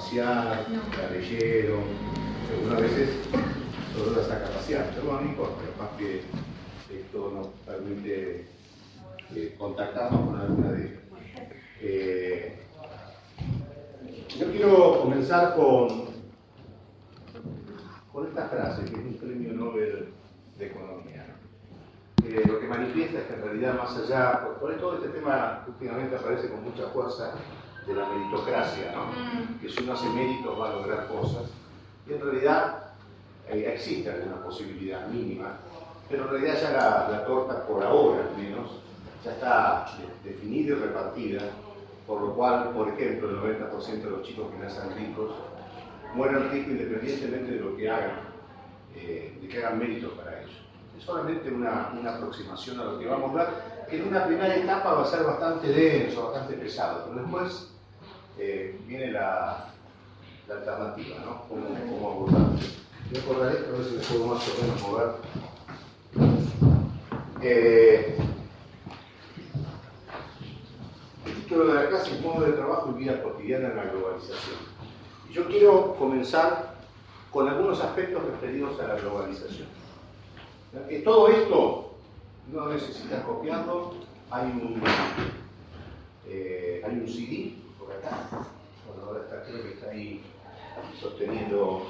cbp.gov/careers. espacial, la leyeron, algunas veces sobre esa capacidad, pero no importa, más que esto nos permite eh, contactarnos con alguna de ellas. Eh, yo quiero comenzar con, con esta frase, que es un premio Nobel de Economía. Eh, lo que manifiesta es que en realidad más allá, por, por todo este tema últimamente aparece con mucha fuerza de la meritocracia, ¿no? que si uno hace méritos va a lograr cosas, y en realidad eh, existe alguna posibilidad mínima, pero en realidad ya la, la torta por ahora al menos ya está de- definida y repartida, por lo cual, por ejemplo, el 90% de los chicos que nacen ricos mueren ricos independientemente de lo que hagan, eh, de que hagan méritos para ello. Es solamente una, una aproximación a lo que vamos a ver, que en una primera etapa va a ser bastante denso, bastante pesado, pero después eh, viene la, la alternativa, ¿no? ¿Cómo, cómo abordar? Voy a acordar esto, a ver si me puedo más o menos mover. Eh, el título de la clase es Modo de Trabajo y Vida Cotidiana en la Globalización. Y yo quiero comenzar con algunos aspectos referidos a la globalización. Eh, todo esto no necesita copiarlo, hay un, eh, hay un CD bueno, ahora está, creo que está ahí sosteniendo,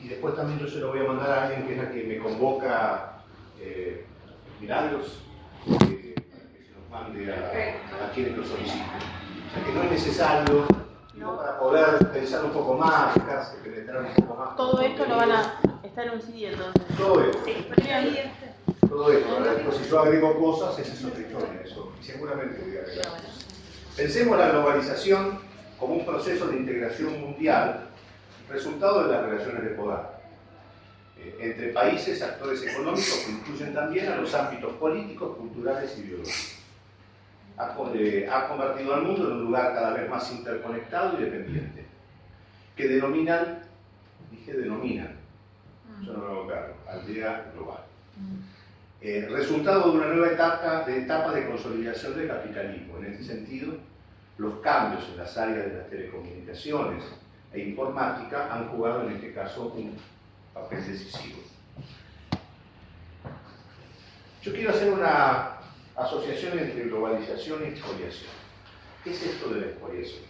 y después también yo se lo voy a mandar a alguien que es la que me convoca eh, Milagros, eh, para que se los mande a, a quienes lo soliciten. O sea que no es necesario, digo, para poder pensar un poco más, dejarse penetrar un poco más. Todo esto lo van a estar en un CD entonces. Todo esto. Sí, este. Todo esto, ¿verdad? Pues si yo agrego cosas, esa es otra historia, eso. Y seguramente voy a agregar cosas. Pensemos la globalización como un proceso de integración mundial, resultado de las relaciones de poder eh, entre países, actores económicos que incluyen también a los ámbitos políticos, culturales y biológicos. Ha, eh, ha convertido al mundo en un lugar cada vez más interconectado y dependiente, que denominan, dije denominan, yo no lo hago cargo, aldea global. Eh, resultado de una nueva etapa de, etapa de consolidación del capitalismo. En este sentido, los cambios en las áreas de las telecomunicaciones e informática han jugado en este caso un papel decisivo. Yo quiero hacer una asociación entre globalización y expoliación. ¿Qué es esto de la expoliación?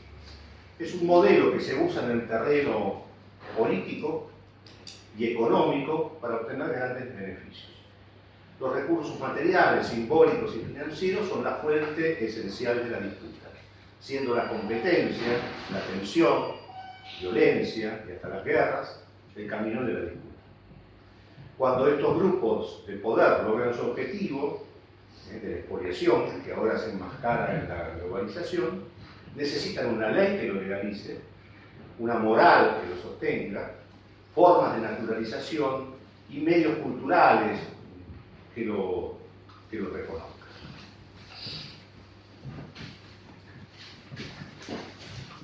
Es un modelo que se usa en el terreno político y económico para obtener grandes beneficios. Los recursos materiales, simbólicos y financieros son la fuente esencial de la disputa, siendo la competencia, la tensión, violencia y hasta las guerras el camino de la disputa. Cuando estos grupos de poder logran su objetivo eh, de la expoliación, que ahora se enmascara en la globalización, necesitan una ley que lo legalice, una moral que lo sostenga, formas de naturalización y medios culturales que lo, que lo reconozcan.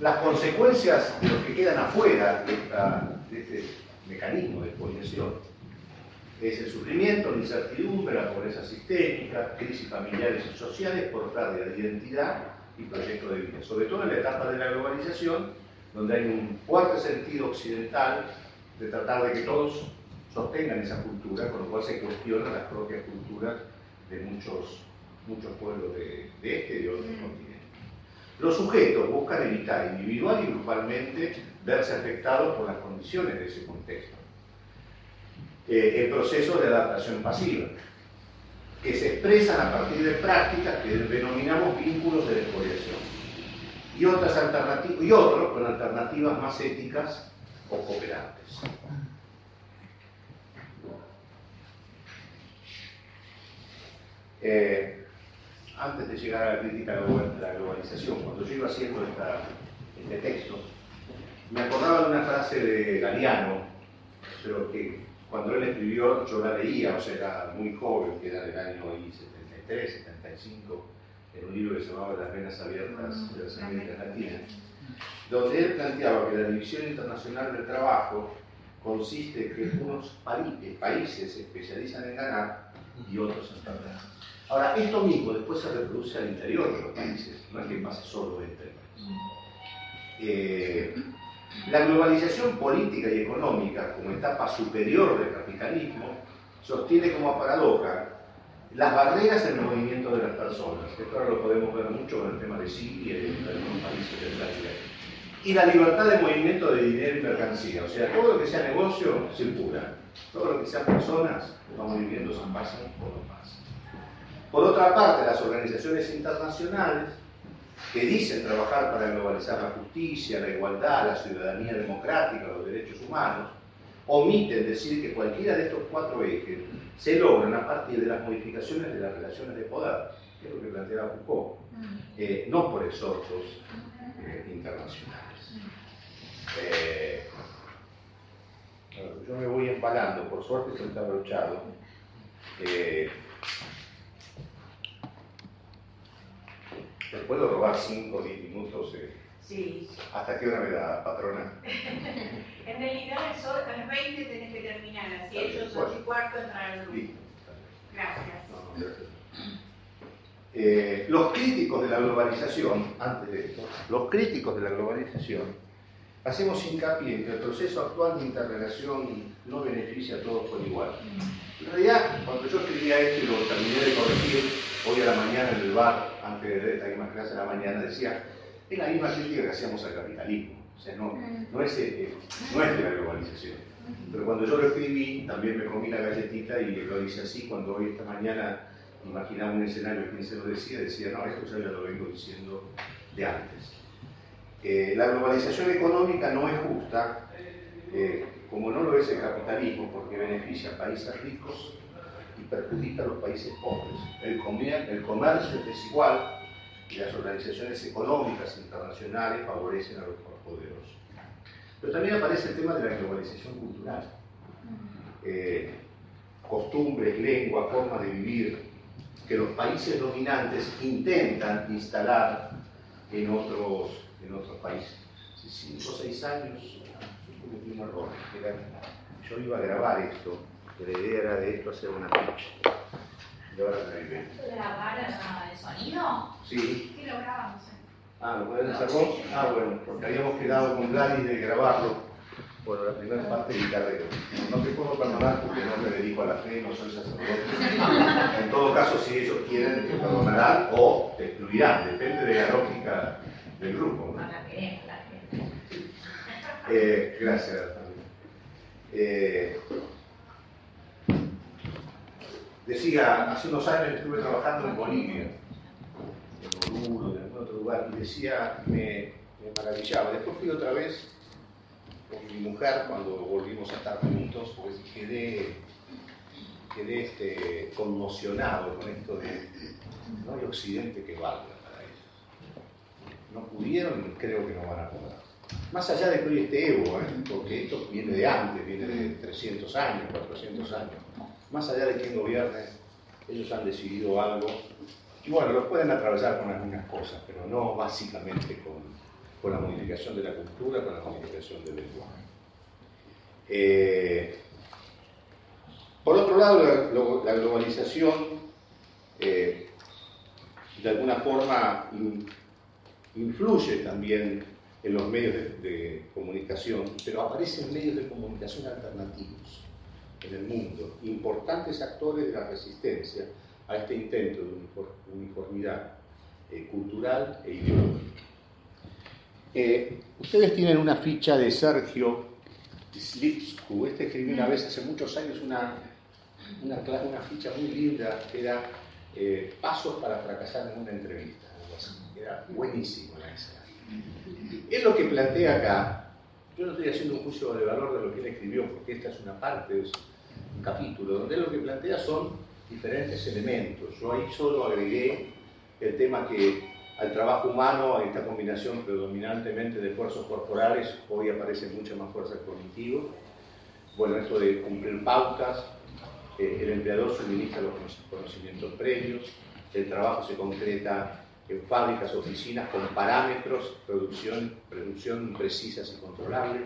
Las consecuencias de los que quedan afuera de este mecanismo de expoliación es el sufrimiento, la incertidumbre, la pobreza sistémica, crisis familiares y sociales por pérdida de identidad y proyecto de vida, sobre todo en la etapa de la globalización, donde hay un fuerte sentido occidental de tratar de que todos sostengan esa cultura, con lo cual se cuestionan las propias culturas de muchos, muchos pueblos de, de este y de otros continentes. Los sujetos buscan evitar individual y grupalmente verse afectados por las condiciones de ese contexto. Eh, el proceso de adaptación pasiva, que se expresan a partir de prácticas que denominamos vínculos de despoliación, y, otras alternativas, y otros con alternativas más éticas o cooperantes. Eh, antes de llegar a la crítica de la globalización, cuando yo iba haciendo esta- este texto, me acordaba de una frase de Galeano, pero que cuando él escribió yo la leía, o sea, era muy joven, que era del año 73, 75, en un libro que se llamaba Las venas abiertas de las Américas Latinas, donde él planteaba que la división internacional del trabajo consiste en que unos países se especializan en ganar y otros en perder. Ahora, esto mismo después se reproduce al interior de los países, no es que pase solo entre países. Eh, la globalización política y económica, como etapa superior del capitalismo, sostiene como paradoja las barreras en el movimiento de las personas. Esto ahora lo podemos ver mucho en el tema de Siria y en algunos países del planeta. Y la libertad de movimiento de dinero y mercancía. O sea, todo lo que sea negocio circula. Todo lo que sean personas, vamos viviendo, se pasan por lo más. Por otra parte, las organizaciones internacionales que dicen trabajar para globalizar la justicia, la igualdad, la ciudadanía democrática, los derechos humanos, omiten decir que cualquiera de estos cuatro ejes se logran a partir de las modificaciones de las relaciones de poder, que es lo que planteaba Foucault, eh, no por exhortos eh, internacionales. Eh, yo me voy empalando, por suerte se está abrochado. ¿Me puedo robar 5 o 10 minutos? Eh? Sí. ¿Hasta qué hora me da, patrona? en realidad a las 20 tenés que terminar, así ellos 8 y cuarto entrar al grupo. Gracias. Eh, los críticos de la globalización, antes de esto, los críticos de la globalización, hacemos hincapié en que el proceso actual de interrelación no beneficia a todos por igual. En realidad, cuando yo escribía esto y lo terminé de corregir, hoy a la mañana en el bar, antes de esta misma clase de la mañana, decía, es la misma crítica que hacíamos al capitalismo. O sea, no, no, es, eh, no es de la globalización. Pero cuando yo lo escribí, también me comí la galletita y lo hice así, cuando hoy esta mañana imaginaba un escenario que quien se lo decía, decía, no, esto ya lo vengo diciendo de antes. Eh, la globalización económica no es justa, eh, como no lo es el capitalismo, porque beneficia a países ricos y perjudica a los países pobres. El, el comercio es desigual y las organizaciones económicas internacionales favorecen a los poderosos. Pero también aparece el tema de la globalización cultural. Eh, costumbres, lengua, forma de vivir, que los países dominantes intentan instalar en otros en otros países. Hace 5 o 6 años cometí un error. yo iba a grabar esto, que la idea era de esto hacer una ficha. Y ahora me ¿Grabar el sonido? Sí. ¿Qué lo grabamos? Ah, ¿lo pueden hacer vos? Ah, bueno, porque habíamos quedado con Gladys de grabarlo. Bueno, la primera parte de mi carrera. No, no te puedo perdonar porque no me dedico a la fe, no soy sacerdote. En todo caso, si ellos quieren, te perdonarán o te excluirán, depende de la lógica del grupo. ¿no? Eh, gracias. Eh, decía, hace unos años estuve trabajando en Bolivia, en Oruro, en algún otro lugar, y decía, me, maravillaba. Después fui otra vez con mi mujer cuando volvimos a estar juntos, pues quedé, quedé este, conmocionado con esto de no hay occidente que valga no pudieron y creo que no van a poder. Más allá de que hoy esté Evo, ¿eh? porque esto viene de antes, viene de 300 años, 400 años, más allá de quién gobierne, ellos han decidido algo, y bueno, lo pueden atravesar con algunas cosas, pero no básicamente con, la modificación de la cultura, con la modificación del lenguaje. Eh, por otro lado, la, globalización eh, de alguna forma influye también en los medios de, comunicación, pero aparecen medios de comunicación alternativos en el mundo, importantes actores de la resistencia a este intento de uniformidad eh, cultural e ideológica. Eh, ustedes tienen una ficha de Sergio Slipsku, este escribió una vez hace muchos años una, una, ficha muy linda que era eh, Pasos para fracasar en una entrevista era buenísimo la esa. Es lo que plantea acá. Yo no estoy haciendo un juicio de valor de lo que él escribió, porque esta es una parte, es un capítulo, donde lo que plantea son diferentes elementos. Yo ahí solo agregué el tema que al trabajo humano, esta combinación predominantemente de esfuerzos corporales, hoy aparece mucha más fuerza cognitiva. Bueno, esto de cumplir pautas, eh, el empleador suministra los conocimientos previos, el trabajo se concreta en fábricas, oficinas con parámetros, producción, producción precisas y controlables,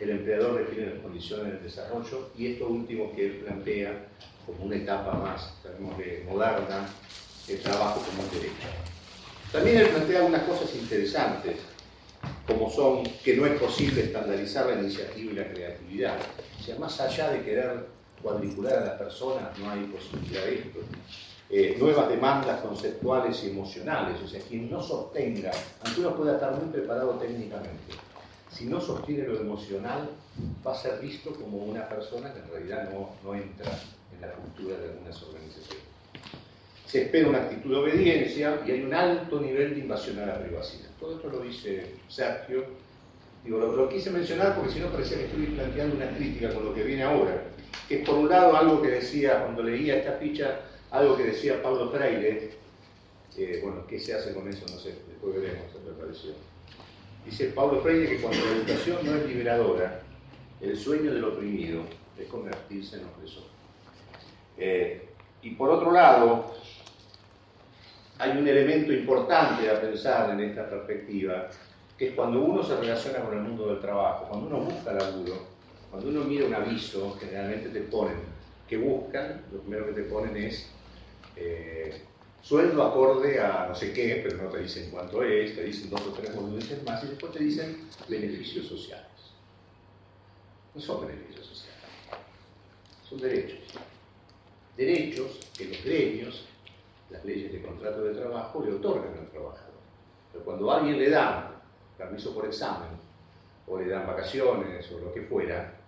el empleador define las condiciones del desarrollo y esto último que él plantea como una etapa más, moderna, el trabajo como un derecho. También él plantea algunas cosas interesantes, como son que no es posible estandarizar la iniciativa y la creatividad. O sea, más allá de querer cuadricular a las personas, no hay posibilidad de esto. Eh, nuevas demandas conceptuales y emocionales, o sea, quien no sostenga, aunque uno pueda estar muy preparado técnicamente, si no sostiene lo emocional, va a ser visto como una persona que en realidad no, no entra en la cultura de algunas organizaciones. Se espera una actitud de obediencia y hay un alto nivel de invasión a la privacidad. Todo esto lo dice Sergio. Digo, lo, quise mencionar porque si no parecía que estoy planteando una crítica con lo que viene ahora. Que es por un lado algo que decía cuando leía esta ficha, algo que decía Pablo Freire. Bueno, ¿qué se hace con eso? No sé, después veremos, me pareció. Dice Pablo Freire que cuando la educación no es liberadora, el sueño del oprimido es convertirse en opresor. Eh, y por otro lado, hay un elemento importante a pensar en esta perspectiva, que es cuando uno se relaciona con el mundo del trabajo, cuando uno busca laburo, cuando uno mira un aviso, generalmente te ponen que buscan, lo primero que te ponen es eh, sueldo acorde a no sé qué, pero no te dicen cuánto es, te dicen dos o tres boludeces más y después te dicen beneficios sociales. No son beneficios sociales, son derechos. Derechos que los gremios, las leyes de contrato de trabajo, le otorgan al trabajador. Pero cuando a alguien le dan permiso por examen, o le dan vacaciones, o lo que fuera,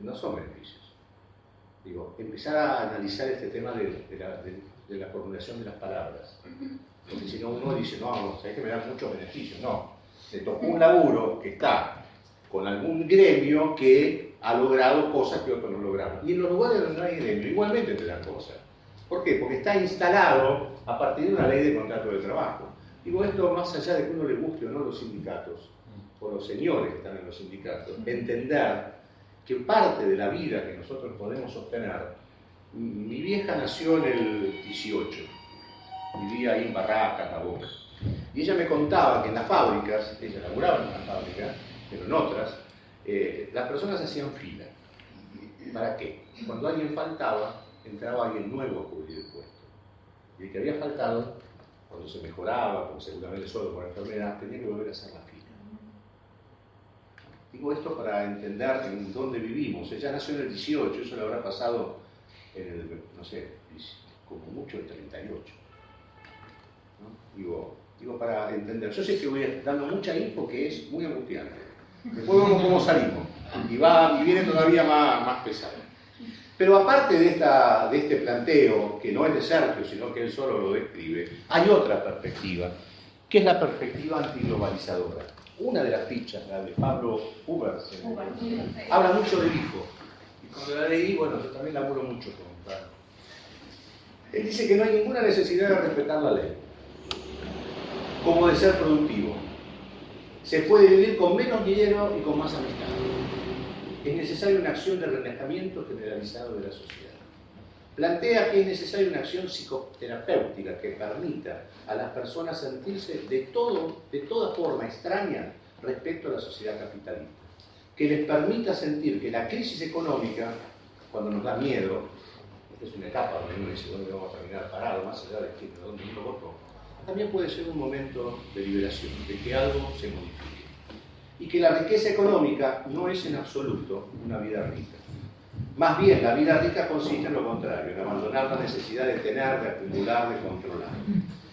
no son beneficios. Digo, empezar a analizar este tema de, de la formulación de las palabras. Porque si no, uno dice, no, no, sabes que me dan muchos beneficios. No, le tocó un laburo que está con algún gremio que ha logrado cosas que otros no lograron. Y en los lugares donde no hay gremio, igualmente te dan cosas. ¿Por qué? Porque está instalado a partir de una ley de contrato de trabajo. Digo esto más allá de que uno le guste o no los sindicatos, o los señores que están en los sindicatos, entender que parte de la vida que nosotros podemos obtener mi vieja nació en el 18, vivía ahí en Barracas, la Boca. Y ella me contaba que en las fábricas, ella laburaba en una fábrica, pero en otras, eh, las personas hacían fila. ¿Para qué? Cuando alguien faltaba, entraba alguien nuevo a cubrir el puesto. Y el que había faltado, cuando se mejoraba, porque seguramente solo por enfermedad, tenía que volver a hacer la fila. Digo esto para entender en dónde vivimos. Ella nació en el 18, eso le habrá pasado en el, no sé, como mucho el 38. Digo, digo, para entender. Yo sé que voy dando mucha info que es muy angustiante. Después vemos cómo salimos. Y, va, y viene todavía más, más pesado. Pero aparte de, esta, de este planteo, que no es de Sergio, sino que él solo lo describe, hay otra perspectiva, que es la perspectiva antiglobalizadora. Una de las fichas, la de Pablo Huber, habla mucho del hijo, cuando la leí, bueno, yo también laburo mucho con Él dice que no hay ninguna necesidad de respetar la ley, como de ser productivo. Se puede vivir con menos dinero y con más amistad. Es necesaria una acción de relajamiento generalizado de la sociedad. Plantea que es necesaria una acción psicoterapéutica que permita a las personas sentirse de, todo, de toda forma extraña respecto a la sociedad capitalista que les permita sentir que la crisis económica, cuando nos da miedo, esta es una etapa donde uno dice dónde vamos a terminar parado, más allá de que, dónde uno votó, también puede ser un momento de liberación, de que algo se modifique. Y que la riqueza económica no es en absoluto una vida rica. Más bien, la vida rica consiste en lo contrario, en abandonar la necesidad de tener, de acumular, de controlar.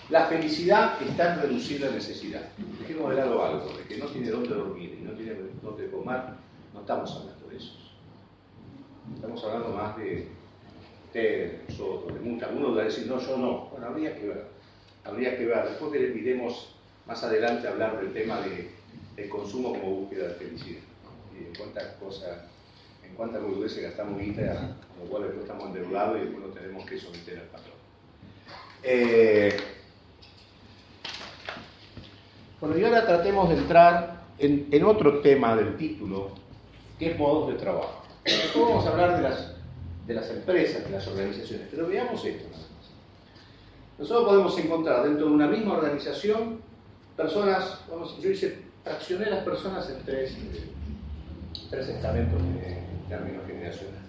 La felicidad está en reducir la necesidad. Dejemos de lado algo, de que no tiene dónde dormir y no tiene dónde comer, no estamos hablando de eso. Estamos hablando más de usted, nosotros, de muchos. Algunos van a decir, no, yo no. Bueno, habría que ver. Habría que ver. Después que le pidemos más adelante hablar del tema de, del consumo como búsqueda de felicidad. En cuántas cosas, en cuántas se gastamos guita, con lo cual después estamos endeudados y después no tenemos que someter al patrón. Eh, Bueno, y ahora tratemos de entrar en, otro tema del título, que es modos de trabajo. Después vamos a hablar de las, de las empresas, de las organizaciones, pero veamos esto. Nosotros podemos encontrar dentro de una misma organización personas, vamos, yo hice, fraccioné las personas en tres, tres estamentos en términos generacionales.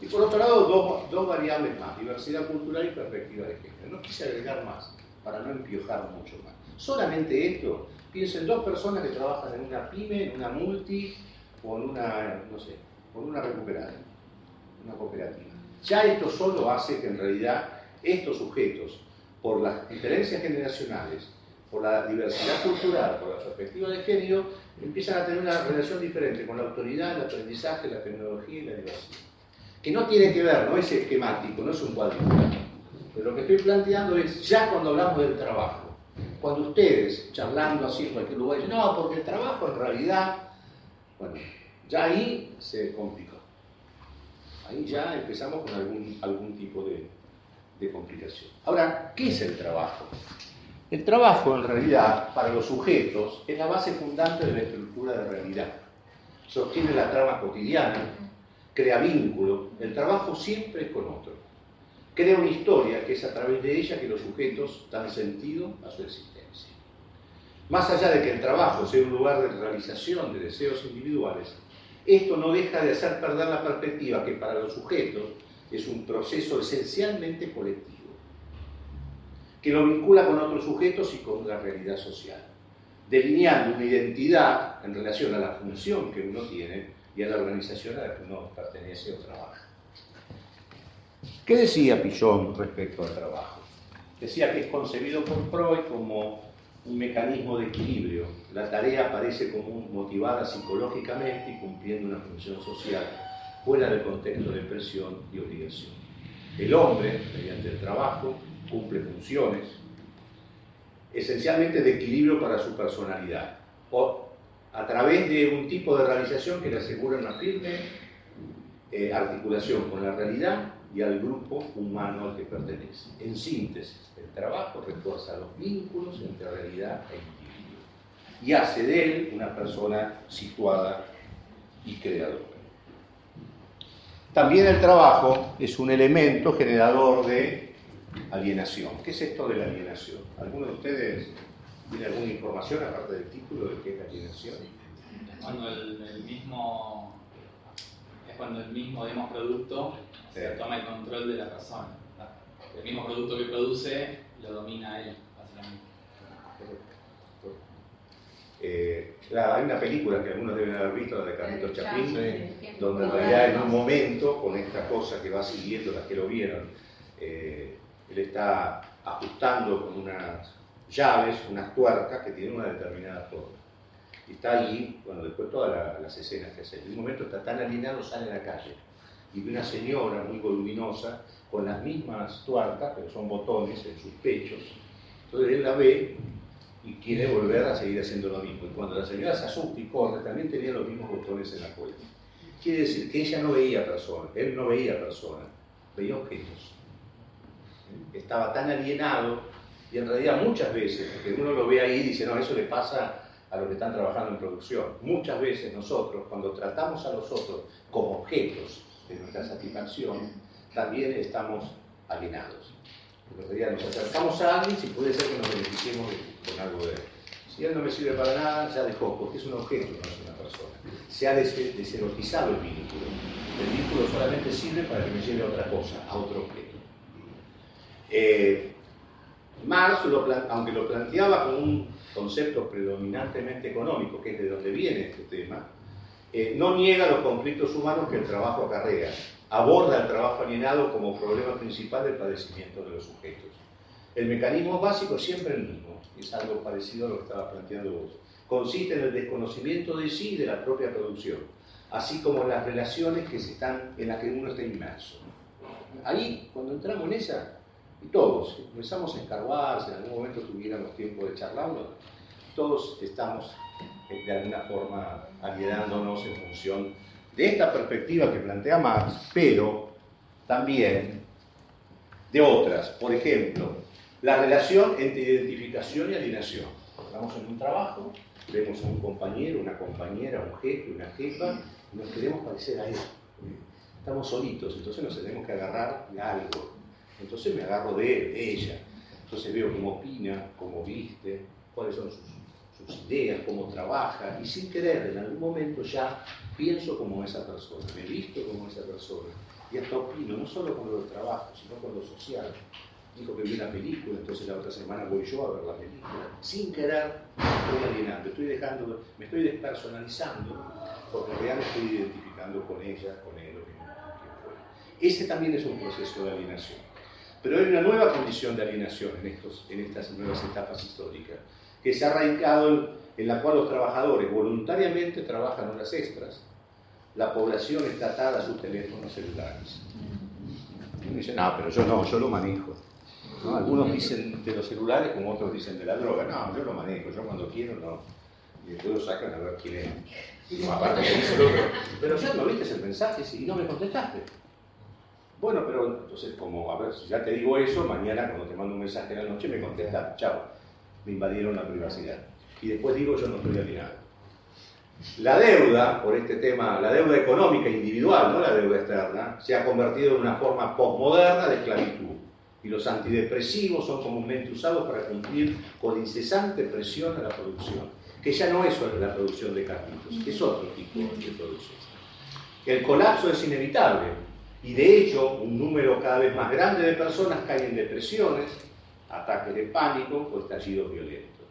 Y por otro lado, dos, dos, variables más, diversidad cultural y perspectiva de género. No quise agregar más para no empiojar mucho más. Solamente esto, piensen dos personas que trabajan en una pyme, en una multi o en una, no sé, con una recuperada, una cooperativa. Ya esto solo hace que en realidad estos sujetos, por las diferencias generacionales, por la diversidad cultural, por la perspectiva de género, empiezan a tener una relación diferente con la autoridad, el aprendizaje, la tecnología y la diversidad. Que no tiene que ver, no es esquemático, no es un cuadrito. Pero lo que estoy planteando es, ya cuando hablamos del trabajo, cuando ustedes, charlando así en cualquier lugar, dicen, no, porque el trabajo en realidad, bueno, ya ahí se complicó. Ahí ya empezamos con algún, algún tipo de, de complicación. Ahora, ¿qué es el trabajo? El trabajo, en realidad, para los sujetos, es la base fundante de la estructura de realidad. Sostiene la trama cotidiana, crea vínculo. El trabajo siempre es con otro. Crea una historia que es a través de ella que los sujetos dan sentido a su existencia. Más allá de que el trabajo sea un lugar de realización de deseos individuales, esto no deja de hacer perder la perspectiva que para los sujetos es un proceso esencialmente colectivo, que lo vincula con otros sujetos y con la realidad social, delineando una identidad en relación a la función que uno tiene y a la organización a la que uno pertenece o trabaja. ¿Qué decía Pillon respecto al trabajo? Decía que es concebido por Freud como un mecanismo de equilibrio. La tarea aparece como motivada psicológicamente y cumpliendo una función social fuera del contexto de presión y obligación. El hombre, mediante el trabajo, cumple funciones esencialmente de equilibrio para su personalidad, o a través de un tipo de realización que le asegura una firme eh, articulación con la realidad y al grupo humano al que pertenece. En síntesis, el trabajo refuerza los vínculos entre realidad e individuo y hace de él una persona situada y creadora. También el trabajo es un elemento generador de alienación. ¿Qué es esto de la alienación? ¿Alguno de ustedes tiene alguna información aparte del título de qué es la alienación? Cuando el, mismo cuando el mismo digamos, producto se toma el control de la persona. El mismo producto que produce lo domina él, básicamente. Eh, claro, hay una película que algunos deben haber visto, la de Carlitos Chaplin, donde en realidad en un momento, con esta cosa que va siguiendo, las que lo vieron, eh, él está ajustando con unas llaves, unas tuercas que tienen una determinada forma. Está allí, bueno, después todas las escenas que hace. En un momento está tan alineado, sale a la calle y ve una señora muy voluminosa con las mismas tuercas, pero son botones en sus pechos. Entonces él la ve y quiere volver a seguir haciendo lo mismo. Y cuando la señora se asusta y corre, también tenía los mismos botones en la cuelga. Quiere decir que ella no veía personas, él no veía personas, veía objetos. Estaba tan alienado y en realidad muchas veces, porque uno lo ve ahí y dice, no, eso le pasa a los que están trabajando en producción. Muchas veces nosotros, cuando tratamos a los otros como objetos de nuestra satisfacción, también estamos alienados. Nos acercamos a alguien si puede ser que nos beneficiemos con algo de él. Si él no me sirve para nada, ya dejó, porque es un objeto, no es una persona. Se ha deserotizado el vínculo. El vínculo solamente sirve para que me lleve a otra cosa, a otro objeto. Eh, Marx, aunque lo planteaba como un concepto predominantemente económico, que es de donde viene este tema, eh, no niega los conflictos humanos que el trabajo acarrea, aborda el trabajo alienado como problema principal del padecimiento de los sujetos. El mecanismo básico es siempre el mismo, es algo parecido a lo que estaba planteando vos. Consiste en el desconocimiento de sí y de la propia producción, así como en las relaciones que se están, en las que uno está inmerso. Ahí, cuando entramos en esa, y todos empezamos a escarbar, si en algún momento tuviéramos tiempo de charlarlo, todos estamos eh, de alguna forma alienándonos en función de esta perspectiva que plantea Marx, pero también de otras. Por ejemplo, la relación entre identificación y alienación. estamos en un trabajo, vemos a un compañero, una compañera, un jefe, una jefa, y nos queremos parecer a él. Estamos solitos, entonces nos tenemos que agarrar de algo. Entonces me agarro de él, de ella. Entonces veo cómo opina, cómo viste, cuáles son sus, ideas, cómo trabaja, y sin querer, en algún momento ya pienso como esa persona, me visto como esa persona, y hasta opino, no solo con lo del trabajo, sino con lo social. Dijo que vi una película, entonces la otra semana voy yo a ver la película. Sin querer, estoy alienando, estoy dejando, me estoy despersonalizando, porque me estoy identificando con ella, con él o quien fue. Ese también es un proceso de alienación. Pero hay una nueva condición de alienación en, estos, en estas nuevas etapas históricas, que se ha arraigado en, en la cual los trabajadores voluntariamente trabajan horas extras, la población está atada a sus teléfonos celulares. Y uno dice, no, pero yo no, yo lo manejo. ¿No? Algunos dicen de los celulares como otros dicen de la droga. No, yo lo manejo, yo cuando quiero no. Y después lo sacan a ver quién es. No, aparte. Pero ya no viste el mensaje y no me contestaste. Bueno, pero entonces, como, a ver, si ya te digo eso, mañana cuando te mando un mensaje en la noche me contestas, chao, me invadieron la privacidad. Y después digo, yo no estoy alienado. La deuda, por este tema, la deuda económica individual, no la deuda externa, se ha convertido en una forma postmoderna de esclavitud. Y los antidepresivos son comúnmente usados para cumplir con incesante presión a la producción, que ya no es solo la producción de carritos, es otro tipo de producción. El colapso es inevitable y de hecho un número cada vez más grande de personas caen en depresiones, ataques de pánico o estallidos violentos.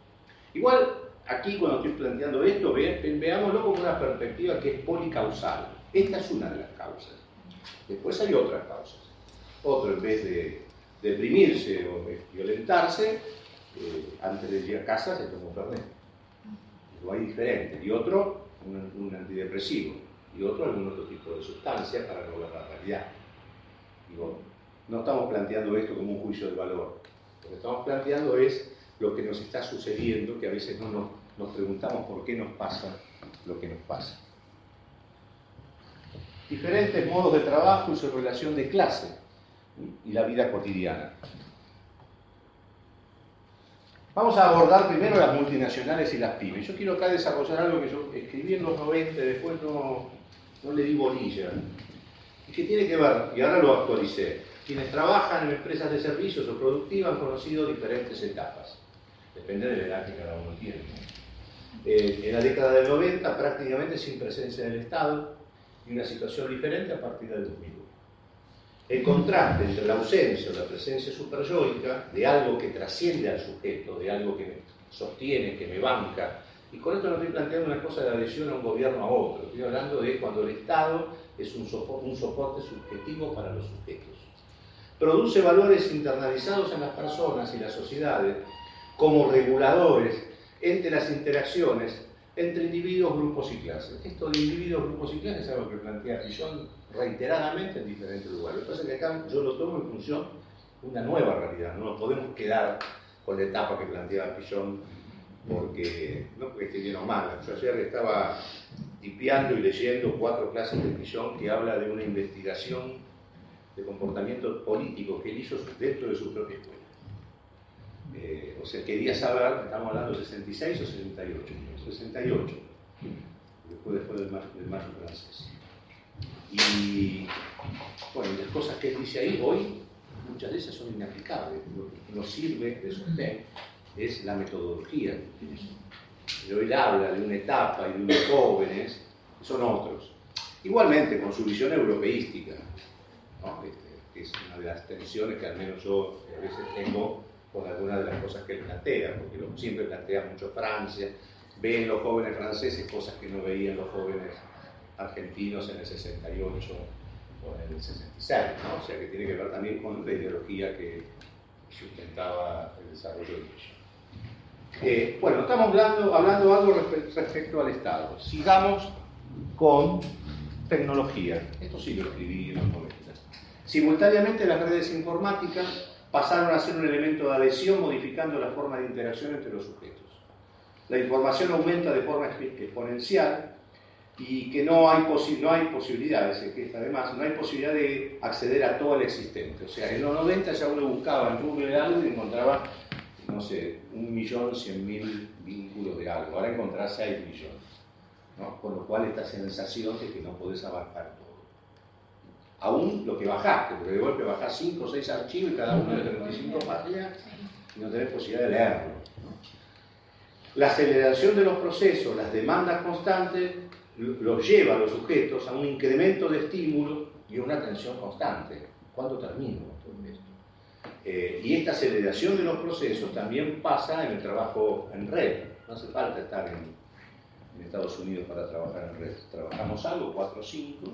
Igual aquí cuando estoy planteando esto, ve, veámoslo como una perspectiva que es policausal. Esta es una de las causas. Después hay otras causas. Otro, en vez de deprimirse o violentarse, eh, antes de ir a casa se tomó Fernet. Lo hay diferente. Y otro, un, un, antidepresivo. Y otro, algún otro tipo de sustancia para lograr la realidad. Digo, no estamos planteando esto como un juicio de valor. Lo que estamos planteando es lo que nos está sucediendo, que a veces no nos, nos preguntamos por qué nos pasa lo que nos pasa. Diferentes modos de trabajo y su relación de clase y la vida cotidiana. Vamos a abordar primero las multinacionales y las pymes. Yo quiero acá desarrollar algo que yo escribí en los 90, después no, no le di bolilla, y que tiene que ver, y ahora lo actualicé, quienes trabajan en empresas de servicios o productivas han conocido diferentes etapas. Depende de la edad que cada uno tiene. Eh, en la década del 90, prácticamente sin presencia del Estado, y una situación diferente a partir del 2001. El contraste entre la ausencia o la presencia superyoica de algo que trasciende al sujeto, de algo que me sostiene, que me banca, y con esto no estoy planteando una cosa de adhesión a un gobierno a otro, estoy hablando de cuando el Estado es un un soporte subjetivo para los sujetos. Produce valores internalizados en las personas y las sociedades como reguladores entre las interacciones entre individuos, grupos y clases. Esto de individuos, grupos y clases es algo que plantea Fillon reiteradamente en diferentes lugares. Lo que pasa es que acá yo lo tomo en función de una nueva realidad. No nos podemos quedar con la etapa que planteaba Fillon porque no porque esté bien o mal. Yo ayer estaba tipeando y leyendo cuatro clases de Fillon que habla de una investigación de comportamiento político que él hizo dentro de su propia escuela. Eh, o sea, quería saber, estamos hablando de 66 o 68, 68, después, después del, mayo, del francés. Y bueno, las cosas que él dice ahí hoy, muchas de esas son inaplicables. Nos sirve de sostén es la metodología. Pero él habla de una etapa y de unos jóvenes, que son otros. Igualmente, con su visión europeística, ¿no? este, es una de las tensiones que al menos yo a veces tengo con algunas de las cosas que él plantea, porque siempre plantea mucho Francia, ve en los jóvenes franceses cosas que no veían los jóvenes argentinos en el 68 o en el 66, ¿no? o sea que tiene que ver también con la ideología que sustentaba el desarrollo de ellos. Eh, bueno, estamos hablando, hablando algo respecto al Estado. Sigamos con tecnología. Esto sí lo escribí en los 90. Simultáneamente las redes informáticas pasaron a ser un elemento de adhesión modificando la forma de interacción entre los sujetos. La información aumenta de forma exponencial y que no hay, no hay posibilidades, es que además no hay posibilidad de acceder a todo el existente. O sea, en los 90 ya uno buscaba en Google algo y encontraba no sé, un millón cien mil vínculos de algo, ahora encontrás seis millones, ¿no? con lo cual esta sensación de que no podés abarcar todo. Aún lo que bajaste, porque de golpe bajás 5 o 6 archivos y cada uno de 35 páginas y no tenés posibilidad de leerlo. La aceleración de los procesos, las demandas constantes, los lleva a los sujetos a un incremento de estímulo y una atención constante. ¿Cuándo termino? Eh, y esta aceleración de los procesos también pasa en el trabajo en red. No hace falta estar en, en Estados Unidos para trabajar en red. Trabajamos algo, 4 o 5,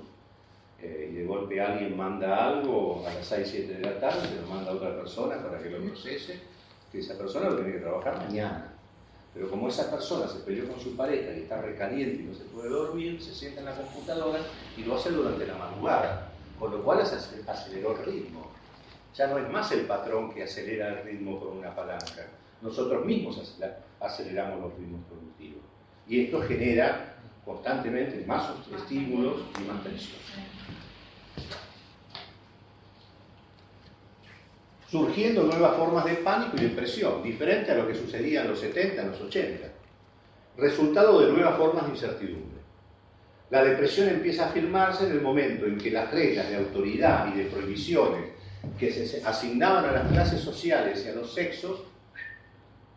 eh, y de golpe alguien manda algo a las 6, 7 de la tarde, se lo manda a otra persona para que lo procese, que esa persona lo tiene que trabajar mañana. Pero como esa persona se peleó con su pareja y está recaliente y no se puede dormir, se sienta en la computadora y lo hace durante la madrugada, con lo cual aceleró el ritmo. Ya no es más el patrón que acelera el ritmo con una palanca. Nosotros mismos aceleramos los ritmos productivos. Y esto genera constantemente más estímulos y más tensión. surgiendo nuevas formas de pánico y depresión, diferente a lo que sucedía en los 70, en los 80. Resultado de nuevas formas de incertidumbre. La depresión empieza a afirmarse en el momento en que las reglas de autoridad y de prohibiciones que se asignaban a las clases sociales y a los sexos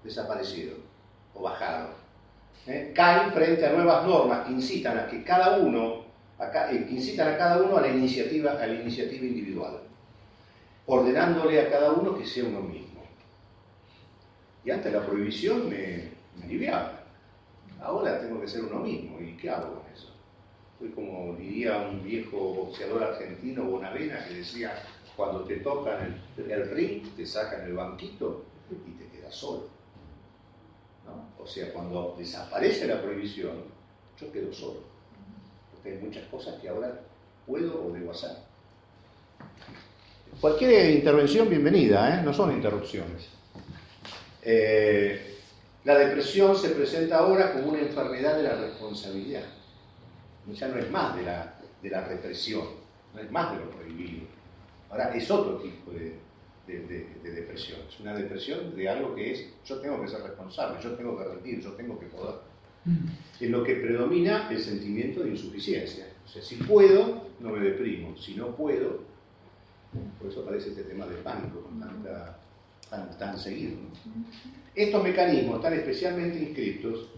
desaparecieron o bajaron. ¿eh? Caen frente a nuevas normas que incitan a que cada uno, a, eh, incitan a cada uno a la iniciativa, a la iniciativa individual ordenándole a cada uno que sea uno mismo. Y antes la prohibición me, me aliviaba. Ahora tengo que ser uno mismo. ¿Y qué hago con eso? Soy como diría un viejo boxeador argentino, Bonavena, que decía, cuando te tocan el, ring, te sacan el banquito y te quedas solo. O sea, cuando desaparece la prohibición, yo quedo solo. Porque hay muchas cosas que ahora puedo o debo hacer. Cualquier intervención bienvenida, ¿eh? no son interrupciones. Eh, la depresión se presenta ahora como una enfermedad de la responsabilidad. Ya no es más de la, de la represión, no es más de lo prohibido. Ahora es otro tipo de, de, depresión. Es una depresión de algo que es yo tengo que ser responsable, yo tengo que rendir, yo tengo que poder. Mm. En lo que predomina el sentimiento de insuficiencia. O sea, si puedo, no me deprimo. Si no puedo, por eso aparece este tema de pánico tan, tan seguido. Estos mecanismos están especialmente inscritos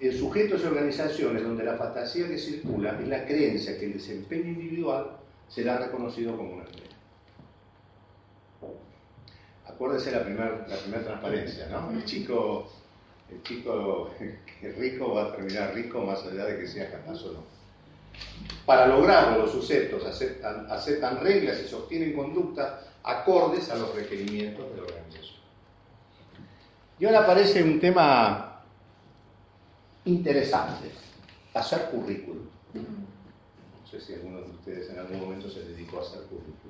en sujetos y organizaciones donde la fantasía que circula es la creencia que el desempeño individual será reconocido como una estrella. Acuérdense la primera la primer transparencia, ¿no? El chico, el chico rico va a terminar rico más allá de que sea capaz o no. Para lograrlo, los sujetos aceptan, reglas y sostienen conductas acordes a los requerimientos de la organización. Y ahora aparece un tema interesante, hacer currículum. No sé si alguno de ustedes en algún momento se dedicó a hacer currículum.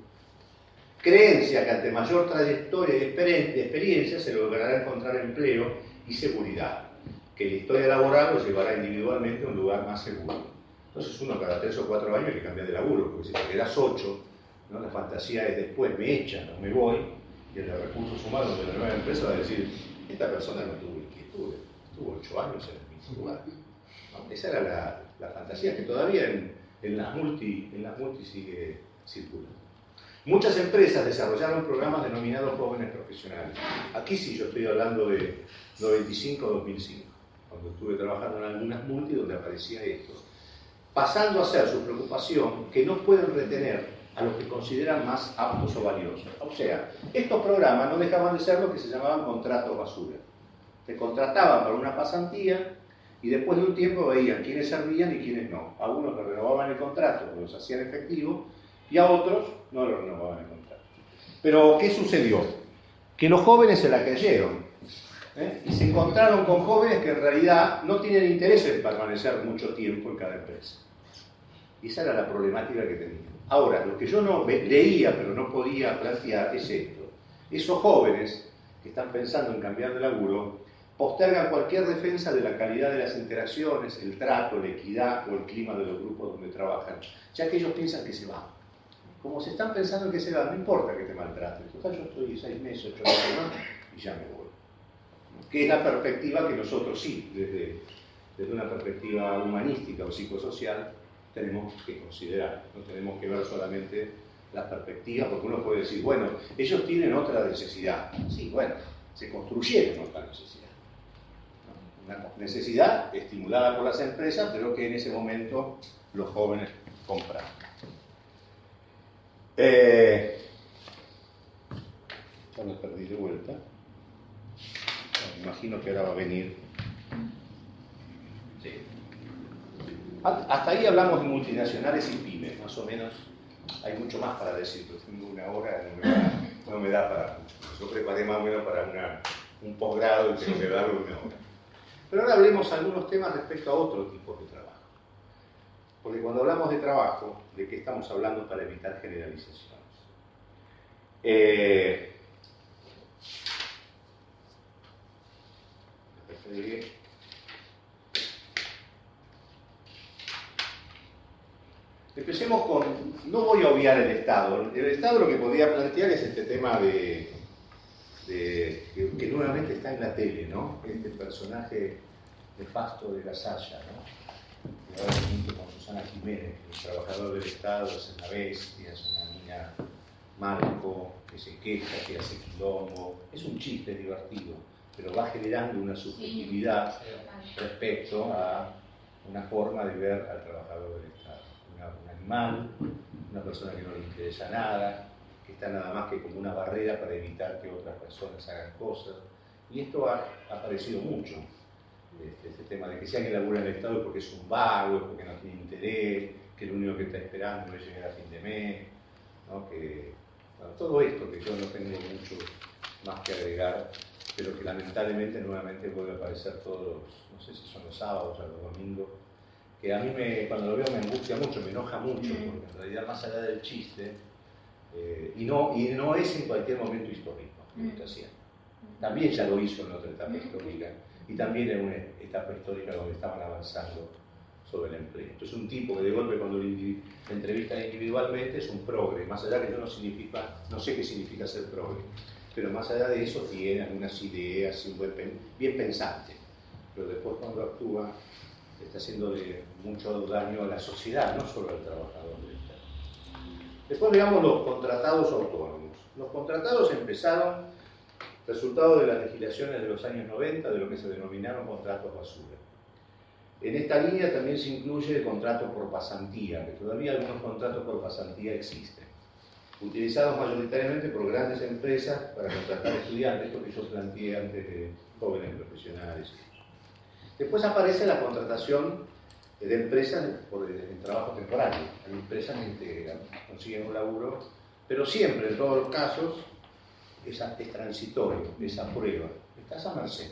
Creencia que ante mayor trayectoria y experiencia se logrará encontrar empleo y seguridad, que la historia laboral lo llevará individualmente a un lugar más seguro. Entonces uno cada tres o cuatro años le cambia de laburo, porque si te quedas ocho, ¿no? la fantasía es después me echan o me voy, y el de recursos humanos de la nueva empresa va a decir, esta persona no tuvo inquietud, estuvo ocho años en el mismo lugar. Esa era la, fantasía que todavía en, las multi, en las multi sigue circulando. Muchas empresas desarrollaron programas denominados jóvenes profesionales. Aquí sí yo estoy hablando de 95-2005, cuando estuve trabajando en algunas multi donde aparecía esto pasando a ser su preocupación que no pueden retener a los que consideran más aptos o valiosos. O sea, estos programas no dejaban de ser lo que se llamaban contratos basura. Te contrataban para una pasantía y después de un tiempo veían quiénes servían y quiénes no. A unos le renovaban el contrato, los hacían efectivo, y a otros no le renovaban el contrato. Pero, ¿qué sucedió? Que los jóvenes se la creyeron ¿eh? y se encontraron con jóvenes que en realidad no tienen interés en permanecer mucho tiempo en cada empresa. Y esa era la problemática que tenía. Ahora, lo que yo no leía pero no podía plantear es esto. Esos jóvenes que están pensando en cambiar de laburo postergan cualquier defensa de la calidad de las interacciones, el trato, la equidad o el clima de los grupos donde trabajan, ya que ellos piensan que se van. Como se están pensando en que se van, no importa que te maltraten. Total, yo estoy seis meses, ocho meses más y ya me voy. que es la perspectiva que nosotros sí, desde, desde una perspectiva humanística o psicosocial, tenemos que considerar. No tenemos que ver solamente la perspectiva, porque uno puede decir, bueno, ellos tienen otra necesidad. Sí, bueno, se construyeron otra necesidad. Una necesidad estimulada por las empresas, pero que en ese momento los jóvenes compran. Eh, me perdí de vuelta. Me imagino que ahora va a venir. Sí. Hasta ahí hablamos de multinacionales y pymes, más o menos. Hay mucho más para decir, pero tengo una hora, no me da, para. Yo preparé más o menos para un posgrado y tengo que darle una hora. Pero ahora hablemos algunos temas respecto a otro tipo de trabajo. Porque cuando hablamos de trabajo, ¿de qué estamos hablando para evitar generalizaciones? Eh, Empecemos con, no voy a obviar el Estado, el Estado lo que podría plantear es este tema de, que, nuevamente está en la tele, ¿no? Este personaje nefasto de la Sasha, ¿no? Susana Jiménez, el trabajador del Estado es una bestia, es una niña marco, que se queja, que hace quilombo, es un chiste divertido, pero va generando una subjetividad respecto a una forma de ver al trabajador del Estado. Un animal, una persona que no le interesa nada, que está nada más que como una barrera para evitar que otras personas hagan cosas. Y esto ha, aparecido mucho, este, este, tema de que si alguien labura en el Estado es porque es un vago, es porque no tiene interés, que lo único que está esperando es llegar a fin de mes, que, todo esto que yo no tengo mucho más que agregar, pero que lamentablemente nuevamente vuelve a aparecer todos, no sé si son los sábados o los domingos, que a mí me, cuando lo veo me angustia mucho, me enoja mucho, porque en realidad más allá del chiste, eh, y, no, y no es en cualquier momento histórico lo está haciendo. También ya lo hizo en otra etapa histórica, y también en una etapa histórica donde estaban avanzando sobre el empleo. Entonces un tipo que de golpe cuando lo entrevista individualmente es un progre, más allá que yo no significa, no sé qué significa ser progre, pero más allá de eso tiene algunas ideas, un buen, bien pensante, pero después cuando actúa está haciendo mucho daño a la sociedad, no solo al trabajador Después veamos los contratados autónomos. Los contratados empezaron resultado de las legislaciones de los años 90 de lo que se denominaron contratos basura. En esta línea también se incluye el contrato por pasantía, que todavía algunos contratos por pasantía existen, utilizados mayoritariamente por grandes empresas para contratar estudiantes, esto que yo planteé antes de jóvenes profesionales. Después aparece la contratación de empresas por el trabajo temporario. Hay empresas que consiguen un laburo, pero siempre, en todos los casos, es, es transitorio, esa prueba. Estás a merced.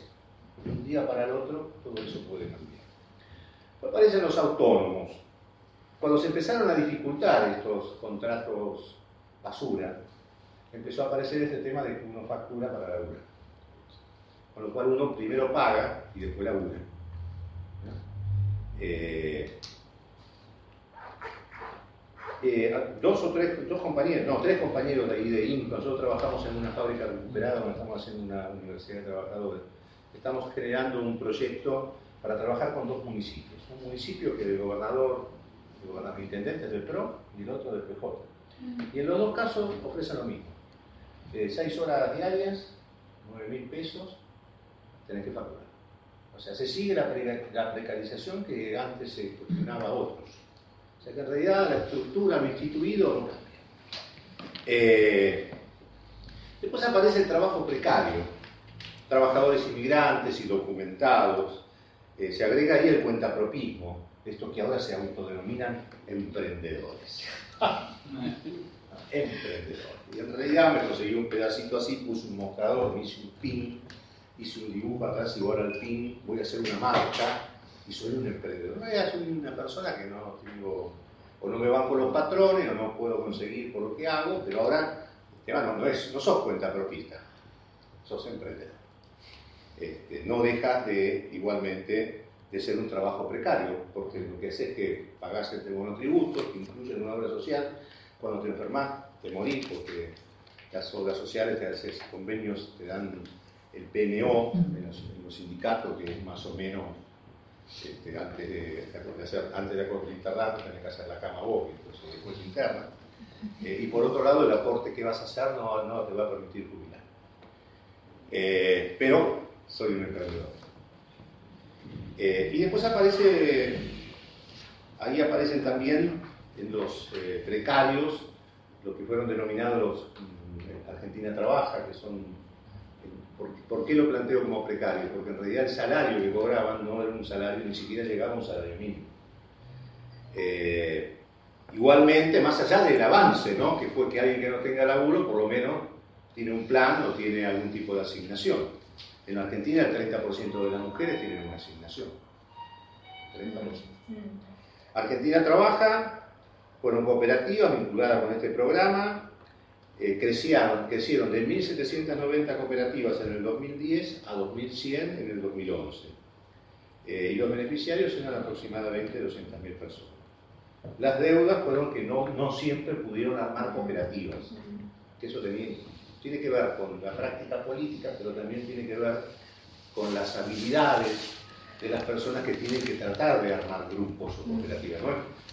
De un día para el otro, todo eso puede cambiar. Aparecen los autónomos. Cuando se empezaron a dificultar estos contratos basura, empezó a aparecer este tema de que uno factura para laburar. Con lo cual uno primero paga y después labura. Eh, eh, dos o tres, dos compañeros, no, tres compañeros de ahí de INCO, nosotros trabajamos en una fábrica recuperada donde estamos haciendo una universidad de trabajadores. Estamos creando un proyecto para trabajar con dos municipios. Un municipio que el gobernador, el gobernador intendente del PRO y el otro del PJ. Y en los dos casos ofrecen lo mismo. Eh, seis horas diarias, nueve mil pesos, tenés que facturar. O sea, se sigue la, precarización que antes se cuestionaba a otros. O sea que en realidad la estructura, lo instituido no cambia. Eh, después aparece el trabajo precario, trabajadores inmigrantes y documentados. Eh, se agrega ahí el cuentapropismo, estos que ahora se autodenominan emprendedores. emprendedores. Y en realidad me conseguí un pedacito así, puse un mostrador, me hice un pin hice un dibujo atrás igual al pin, voy a hacer una marca y soy un emprendedor. No, soy una persona que no tengo, o no me van por los patrones, o no puedo conseguir por lo que hago, pero ahora no, no, es, no sos cuenta propista, sos emprendedor. Este, no dejas de, igualmente, de ser un trabajo precario, porque lo que hace es que pagás el tributos, que incluyen una obra social, cuando te enfermas, te morís, porque las obras sociales, te haces convenios, te dan el PMO, en los, sindicatos, que es más o menos este, antes, de, hacer, antes de tenés que hacer la cama vos, después interna. Eh, y por otro lado, el aporte que vas a hacer no, te va a permitir jubilar. Eh, pero soy un emprendedor. Eh, y después aparece, ahí aparecen también en los precarios, lo que fueron denominados mm, Argentina Trabaja, que son ¿Por, qué lo planteo como precario? Porque en realidad el salario que cobraban no era un salario, ni siquiera llegaba a un salario mínimo. Eh, igualmente, más allá del avance, ¿no? que fue que alguien que no tenga laburo, por lo menos tiene un plan o tiene algún tipo de asignación. En Argentina el 30% de las mujeres tienen una asignación. 30%. Mm. Argentina trabaja, fueron cooperativas vinculadas con este programa, eh, crecieron, crecieron de 1.790 cooperativas en el 2010 a 2.100 en el 2011. Eh, y los beneficiarios eran aproximadamente 200.000 personas. Las deudas fueron que no, no siempre pudieron armar cooperativas, que eso tiene que ver con la práctica política, pero también tiene que ver con las habilidades de las personas que tienen que tratar de armar grupos o cooperativas.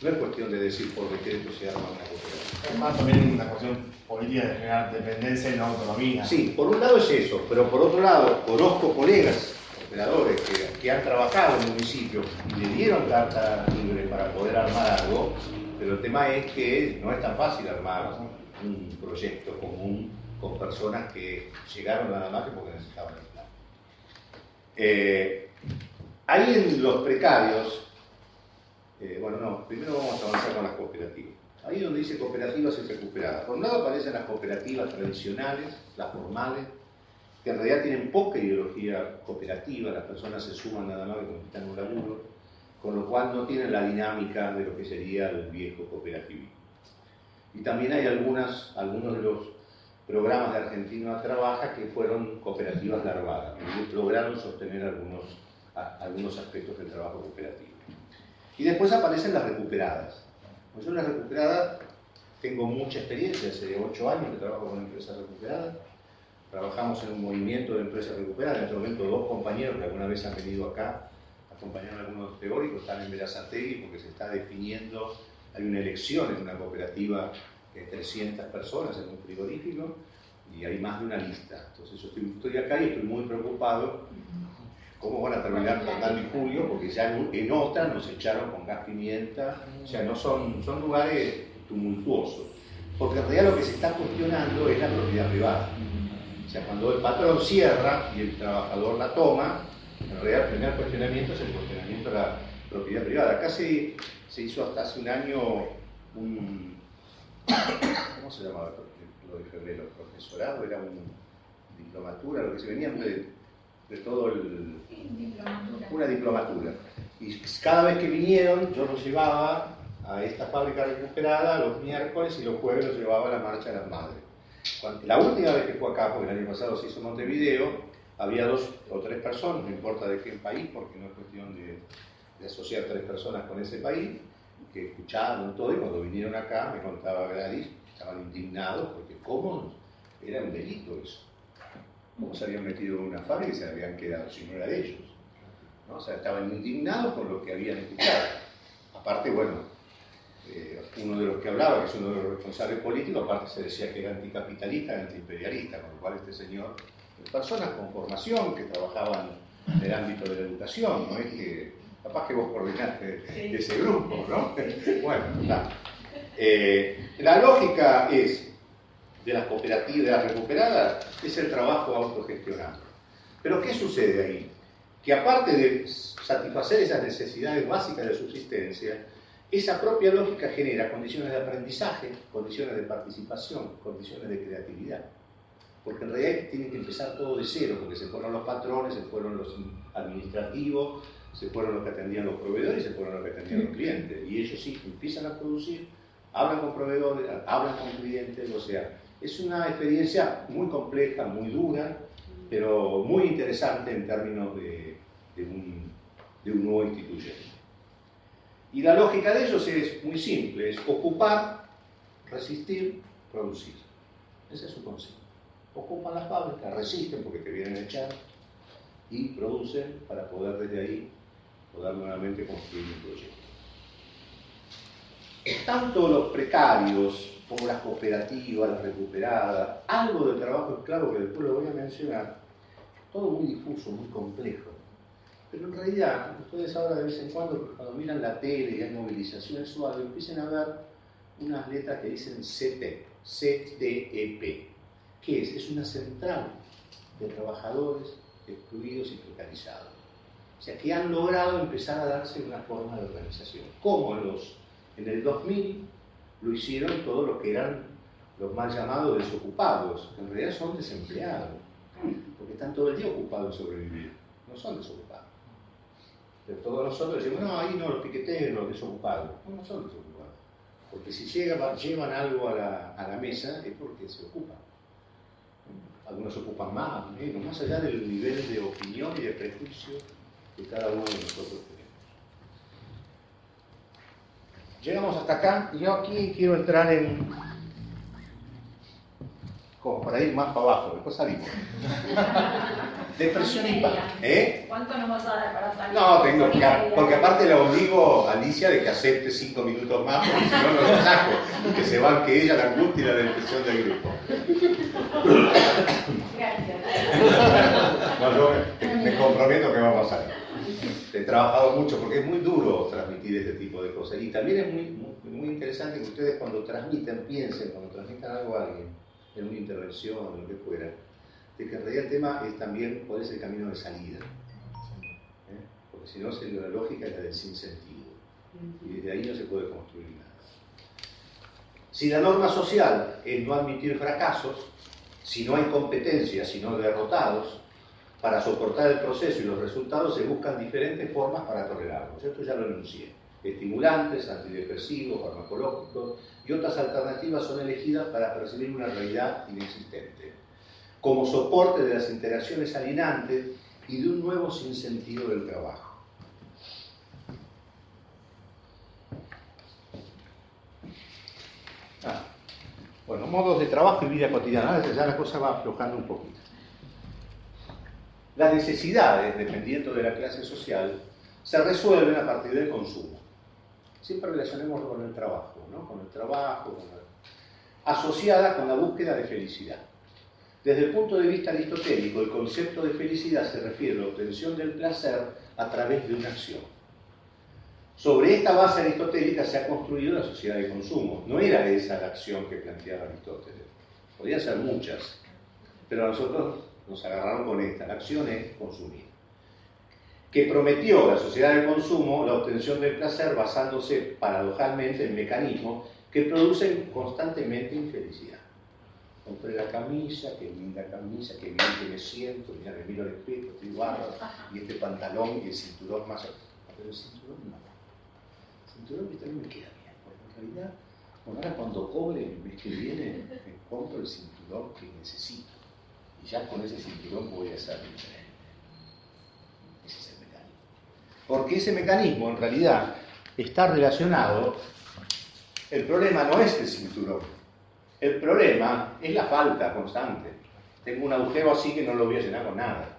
No es, cuestión de decir por decreto se arma una cooperativa. Es más también una cuestión política de generar dependencia y no autonomía. Sí, por un lado es eso, pero por otro lado conozco colegas operadores que, que han trabajado en el municipio y le dieron carta libre para poder armar algo, pero el tema es que no es tan fácil armar un proyecto común con personas que llegaron nada más que porque necesitaban plan. Eh, Ahí en los precarios, eh, bueno, no, primero vamos a avanzar con las cooperativas. Ahí donde dice cooperativas es recuperadas. Por un lado aparecen las cooperativas tradicionales, las formales, que en realidad tienen poca ideología cooperativa, las personas se suman nada más que necesitan un laburo, con lo cual no tienen la dinámica de lo que sería el viejo cooperativismo. Y también hay algunas, algunos de los programas de Argentina Trabaja que fueron cooperativas larvadas, que lograron sostener algunos algunos aspectos del trabajo cooperativo. Y después aparecen las recuperadas. Pues yo las recuperadas tengo mucha experiencia, hace ocho años que trabajo con empresas recuperadas. Trabajamos en un movimiento de empresas recuperadas. En este momento dos compañeros que alguna vez han venido acá acompañaron a algunos teóricos, están en Verazategui porque se está definiendo, hay una elección en una cooperativa de 300 personas en un frigorífico y hay más de una lista. Entonces yo estoy, estoy acá y estoy muy preocupado cómo van a terminar Fernando y Julio, porque ya en otra nos echaron con gas pimienta, o sea, no son, son lugares tumultuosos. Porque en realidad lo que se está cuestionando es la propiedad privada. O sea, cuando el patrón cierra y el trabajador la toma, en realidad el primer cuestionamiento es el cuestionamiento de la propiedad privada. Acá se, se hizo hasta hace un año un... ¿Cómo se llamaba lo de febrero? ¿Profesorado? ¿Era un diplomatura? Lo que se venía de de todo el... Una diplomatura. Y cada vez que vinieron, yo los llevaba a esta fábrica recuperada los miércoles y los jueves los llevaba a la marcha de las madres. la última vez que fue acá, porque el año pasado se hizo Montevideo, había dos o tres personas, no importa de qué país, porque no es cuestión de, de asociar tres personas con ese país, que escucharon todo y cuando vinieron acá, me contaba Gladys, estaban indignados porque cómo era un delito eso cómo se habían metido en una fábrica y se habían quedado, si no era de ellos. ¿no? O sea, estaban indignados por lo que habían escuchado. Aparte, bueno, eh, uno de los que hablaba, que es uno de los responsables políticos, aparte se decía que era anticapitalista, antiimperialista, con lo cual este señor, personas con formación que trabajaban en el ámbito de la educación, no es que, capaz que vos coordinaste ese grupo, ¿no? bueno, está. Eh, la lógica es de las cooperativas, recuperadas, es el trabajo autogestionado. Pero ¿qué sucede ahí? Que aparte de satisfacer esas necesidades básicas de subsistencia, esa propia lógica genera condiciones de aprendizaje, condiciones de participación, condiciones de creatividad. Porque en realidad tienen que empezar todo de cero, porque se fueron los patrones, se fueron los administrativos, se fueron los que atendían los proveedores, se fueron los que atendían los clientes. Y ellos sí empiezan a producir, hablan con proveedores, hablan con clientes, o sea, es una experiencia muy compleja, muy dura, pero muy interesante en términos de, un, nuevo instituyente. Y la lógica de ellos es muy simple, es ocupar, resistir, producir. Ese es su concepto. ocupan las fábricas, resisten porque te vienen a echar y producen para poder desde ahí poder nuevamente construir un proyecto. Tanto los precarios como las cooperativas, las recuperadas, algo de trabajo esclavo que después lo voy a mencionar, todo muy difuso, muy complejo. Pero en realidad, ustedes ahora de vez en cuando, cuando miran la tele y hay movilizaciones algo, empiecen a ver unas letras que dicen CTEP, CTEP. ¿Qué es? Es una central de trabajadores excluidos y precarizados. O sea, que han logrado empezar a darse una forma de organización. Como los, en el 2000 lo hicieron todos los que eran los más llamados desocupados, que en realidad son desempleados, porque están todo el día ocupados en sobrevivir, no son desocupados. Pero todos nosotros decimos, no, ahí no, los piqueteros, los desocupados. No, no son desocupados. Porque si llegan, llevan algo a la, mesa es porque se ocupan algunos ocupan más, menos, más allá del nivel de opinión y de prejuicio que cada uno de nosotros tenemos. Llegamos hasta acá y yo aquí quiero entrar en... como para ir más para abajo, después salimos. Depresión y paz. ¿Eh? ¿Cuánto nos vas a dar para salir? No, tengo que, porque aparte le obligo a Alicia de que acepte cinco minutos más, porque si no, no lo saco. Que se banque ella la angustia y la depresión del grupo. Gracias. No, yo me comprometo que vamos a salir. He trabajado mucho porque es muy duro transmitir este tipo de cosas. Y también es muy, muy, muy interesante que ustedes cuando transmiten, piensen, cuando transmitan algo a alguien, en una intervención, en lo que fuera, de que en realidad el tema es también cuál es el camino de salida. ¿Eh? Porque si no, la lógica es la del sinsentido. Y desde ahí no se puede construir nada. Si la norma social es no admitir fracasos, si no hay competencia, sino derrotados, para soportar el proceso y los resultados se buscan diferentes formas para tolerarlos. Esto ya lo enuncié. Estimulantes, antidepresivos, farmacológicos y otras alternativas son elegidas para percibir una realidad inexistente, como soporte de las interacciones alienantes y de un nuevo sinsentido del trabajo. Ah, bueno, modos de trabajo y vida cotidiana. Ya la cosa va aflojando un poquito. Las necesidades, dependiendo de la clase social, se resuelven a partir del consumo. Siempre relacionemos con el trabajo, ¿no? Con el trabajo, con asociada con la búsqueda de felicidad. Desde el punto de vista aristotélico, el concepto de felicidad se refiere a la obtención del placer a través de una acción. Sobre esta base aristotélica se ha construido la sociedad de consumo. No era esa la acción que planteaba Aristóteles. Podían ser muchas, pero a nosotros nos agarraron con esta. La acción es consumir. Que prometió la sociedad de consumo la obtención del placer basándose paradojalmente en mecanismos que producen constantemente infelicidad. Compré la camisa, que linda camisa, que bien que me siento, mira, me miro al espejo, estoy guardo, y este pantalón y el cinturón más... Pero el cinturón no. El cinturón que también me queda bien, porque en realidad, bueno, ahora cuando cobre el mes que viene, me compro el cinturón que necesito. Ya con ese cinturón voy a mi tren. Ese es el mecanismo. Porque ese mecanismo en realidad está relacionado, el problema no es el cinturón, el problema es la falta constante. Tengo un agujero así que no lo voy a llenar con nada,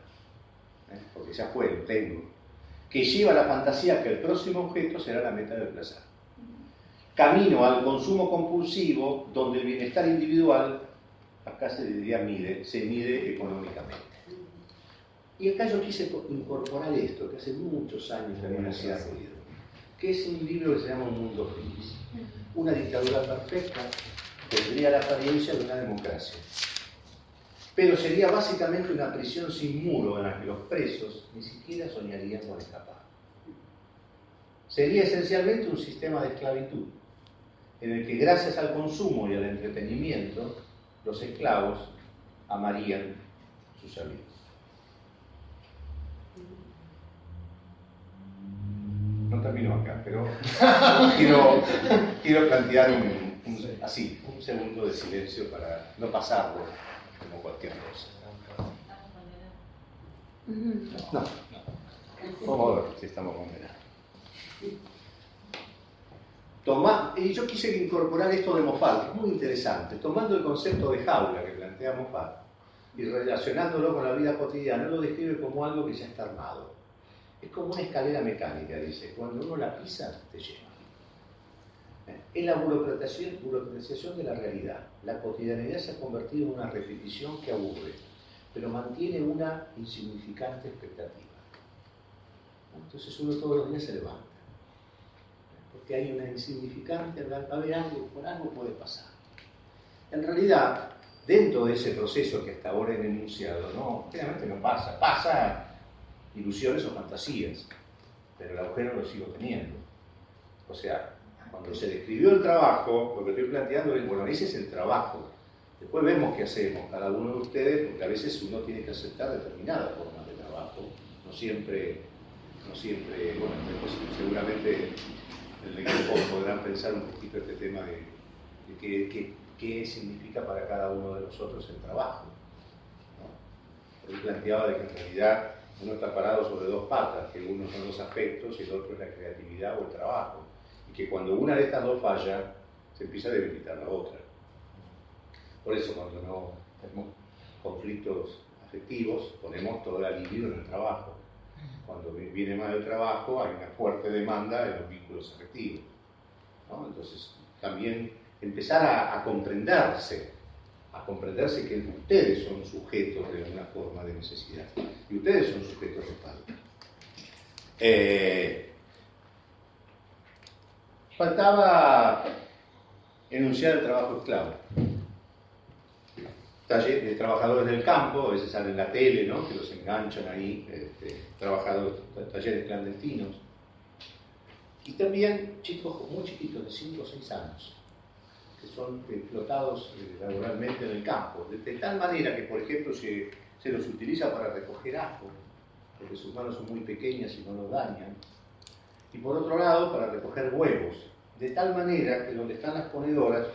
¿eh? porque ya fue, lo tengo. Que lleva la fantasía que el próximo objeto será la meta del placer. Camino al consumo compulsivo, donde el bienestar individual acá se diría mide, se mide económicamente. Y acá yo quise incorporar esto, que hace muchos años también hacía ruido, que es un libro que se llama Un Mundo Feliz. Una dictadura perfecta tendría la apariencia de una democracia, pero sería básicamente una prisión sin muro en la que los presos ni siquiera soñarían con escapar. Sería esencialmente un sistema de esclavitud, en el que gracias al consumo y al entretenimiento los esclavos amarían su servicio. No termino acá, pero quiero, quiero plantear un, así, un segundo de silencio para no pasarlo como cualquier cosa. No, vamos a ver si estamos condenados y yo quise incorporar esto de Moffat, que es muy interesante, tomando el concepto de jaula que plantea Moffat, y relacionándolo con la vida cotidiana, lo describe como algo que ya está armado. Es como una escalera mecánica, dice, cuando uno la pisa, te lleva. Es la burocratización, burocratización de la realidad. La cotidianidad se ha convertido en una repetición que aburre, pero mantiene una insignificante expectativa. Entonces uno todos los días se levanta, porque hay una insignificante, va a haber algo, por algo puede pasar. En realidad, dentro de ese proceso que hasta ahora he enunciado, no, generalmente no pasa, pasa ilusiones o fantasías, pero el agujero lo sigo teniendo. O sea, cuando se describió el trabajo, lo que estoy planteando es, bueno, ese es el trabajo. Después vemos qué hacemos cada uno de ustedes, porque a veces uno tiene que aceptar determinadas formas de trabajo, no siempre, no siempre, bueno, seguramente en el equipo podrán pensar un poquito este tema de, qué, significa para cada uno de nosotros el trabajo. ¿no? Él planteaba de que en realidad uno está parado sobre dos patas, que uno son los aspectos y el otro es la creatividad o el trabajo que cuando una de estas dos falla, se empieza a debilitar la otra. Por eso cuando no tenemos conflictos afectivos, ponemos toda la libido en el trabajo. Cuando viene mal el trabajo, hay una fuerte demanda de los vínculos afectivos. Entonces, también empezar a, comprenderse, a comprenderse que ustedes son sujetos de una forma de necesidad y ustedes son sujetos de falta. Eh, Faltaba enunciar el trabajo esclavo. De trabajadores del campo, a veces salen en la tele, ¿no? que los enganchan ahí, este, trabajadores, talleres clandestinos. Y también chicos muy chiquitos, de 5 o 6 años, que son explotados eh, laboralmente en el campo, de, tal manera que, por ejemplo, se, se los utiliza para recoger ajo, porque sus manos son muy pequeñas y no los dañan, y por otro lado para recoger huevos, de tal manera que donde están las ponedoras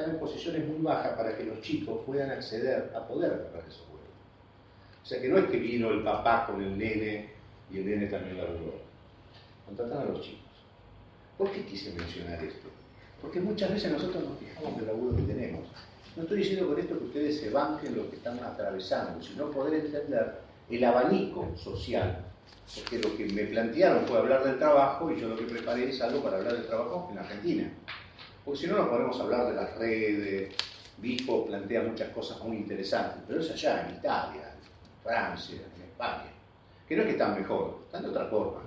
están en posiciones muy bajas para que los chicos puedan acceder a poder agarrar esos huevos. O sea que no es que vino el papá con el nene y el nene también laburó. Contratan a los chicos. ¿Por qué quise mencionar esto? Porque muchas veces nosotros nos fijamos del laburo que tenemos. No estoy diciendo con esto que ustedes se banquen lo que están atravesando, sino poder entender el abanico social porque lo que me plantearon fue hablar del trabajo y yo lo que preparé es algo para hablar del trabajo en Argentina. Porque si no, no podemos hablar de las redes. Vico plantea muchas cosas muy interesantes, pero es allá, en Italia, en Francia, en España, que no es que están mejor, están de otra forma.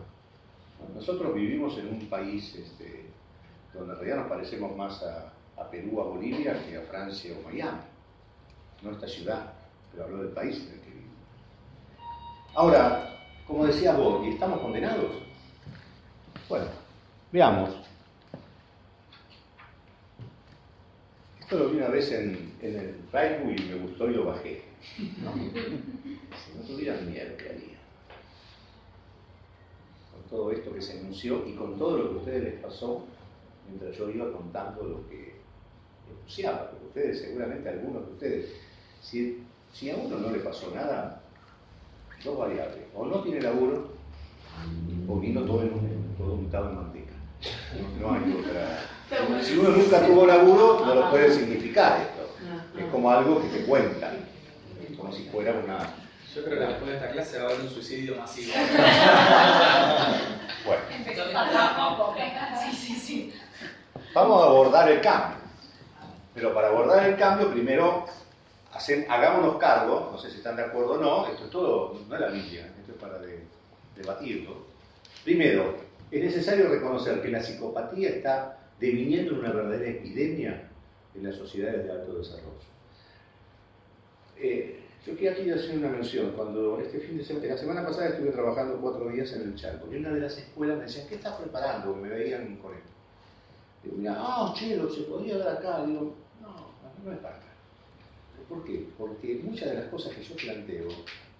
Nosotros vivimos en un país este, donde en realidad nos parecemos más a, a Perú, a Bolivia, que a Francia o Miami. No esta ciudad, pero hablo del país en el que vivimos. Ahora, como decía vos, ¿y estamos condenados? Bueno, veamos. Lo vi una vez en, el Facebook y me gustó y lo bajé. Si no tuvieran miedo, ¿qué haría? Con todo esto que se anunció y con todo lo que a ustedes les pasó mientras yo iba contando lo que anunciaba, porque ustedes, seguramente algunos de ustedes, si, si a uno no le pasó nada, dos variables. O no tiene laburo, o vino todo, en un, todo untado en manteca. No, hay otra. Si uno nunca tuvo laburo, no lo puede significar esto. Es como algo que te cuentan, como si fuera una. Yo creo que después de esta clase va a haber un suicidio masivo. bueno. Vamos a abordar el cambio. Pero para abordar el cambio, primero hagámonos cargo, no sé si están de acuerdo o no, esto es todo, no es la Biblia, esto es para debatirlo. Primero, es necesario reconocer que la psicopatía está deviniendo en una verdadera epidemia en las sociedades de alto desarrollo. Eh, yo quiero aquí hacer una mención. Cuando este fin de semana, la semana pasada estuve trabajando cuatro días en el Chaco y una de las escuelas me decía, ¿qué estás preparando? Me veían con esto. Digo, mira, ah, chelo, se podría dar acá. Digo, no, no es para ¿Por qué? Porque muchas de las cosas que yo planteo,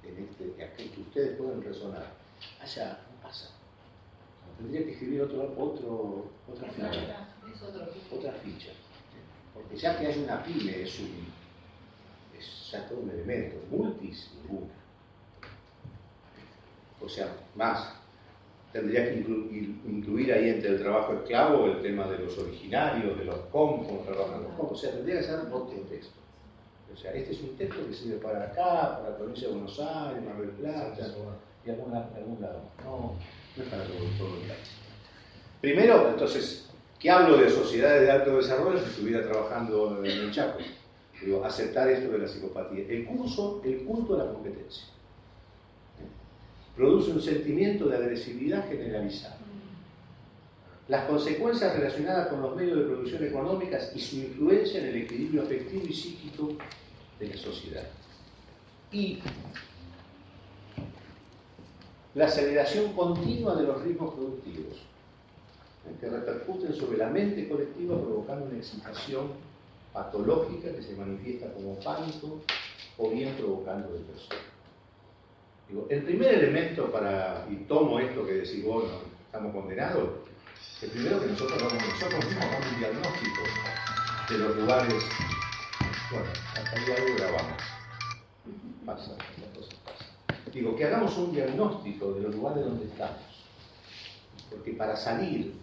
en este, que ustedes pueden resonar, allá no pasa. Tendría que escribir otro, otro, otra ficha. Otra ficha. Porque ya que hay una pyme, es, un, es ya todo un elemento, multis ninguna. O sea, más, tendría que incluir, ahí entre el trabajo esclavo el tema de los originarios, de los compos, trabajan los compos. O sea, tendría que ser un texto O sea, este es un texto que sirve para acá, para la provincia de Buenos Aires, Mar del Plata y algún, algún lado. No, no es para todo, todo el país. Primero, entonces, ¿qué hablo de sociedades de alto desarrollo si estuviera trabajando en el Chaco? Digo, aceptar esto de la psicopatía. El curso, el culto a la competencia. Produce un sentimiento de agresividad generalizada. Las consecuencias relacionadas con los medios de producción económicas y su influencia en el equilibrio afectivo y psíquico de la sociedad. Y la aceleración continua de los ritmos productivos. Que repercuten sobre la mente colectiva provocando una excitación patológica que se manifiesta como pánico o bien provocando depresión. Digo, el primer elemento para, y tomo esto que decís vos, estamos condenados, el primero que nosotros nosotros mismos un diagnóstico de los lugares, bueno, hasta ahí algo grabamos, pasa, las cosas pasan. Digo, que hagamos un diagnóstico de los lugares donde estamos, porque para salir,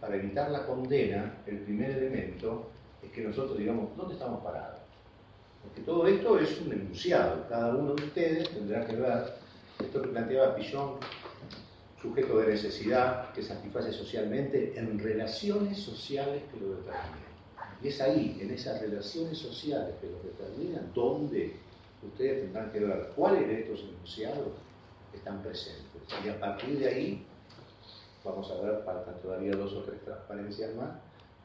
para evitar la condena, el primer elemento es que nosotros digamos, ¿dónde estamos parados? Porque todo esto es un enunciado, cada uno de ustedes tendrá que ver, esto que planteaba Pillón, sujeto de necesidad que satisface socialmente en relaciones sociales que lo determinan. Y es ahí, en esas relaciones sociales que lo determinan, donde ustedes tendrán que ver cuáles de estos enunciados están presentes. Y a partir de ahí, vamos a ver, faltan todavía dos o tres transparencias más,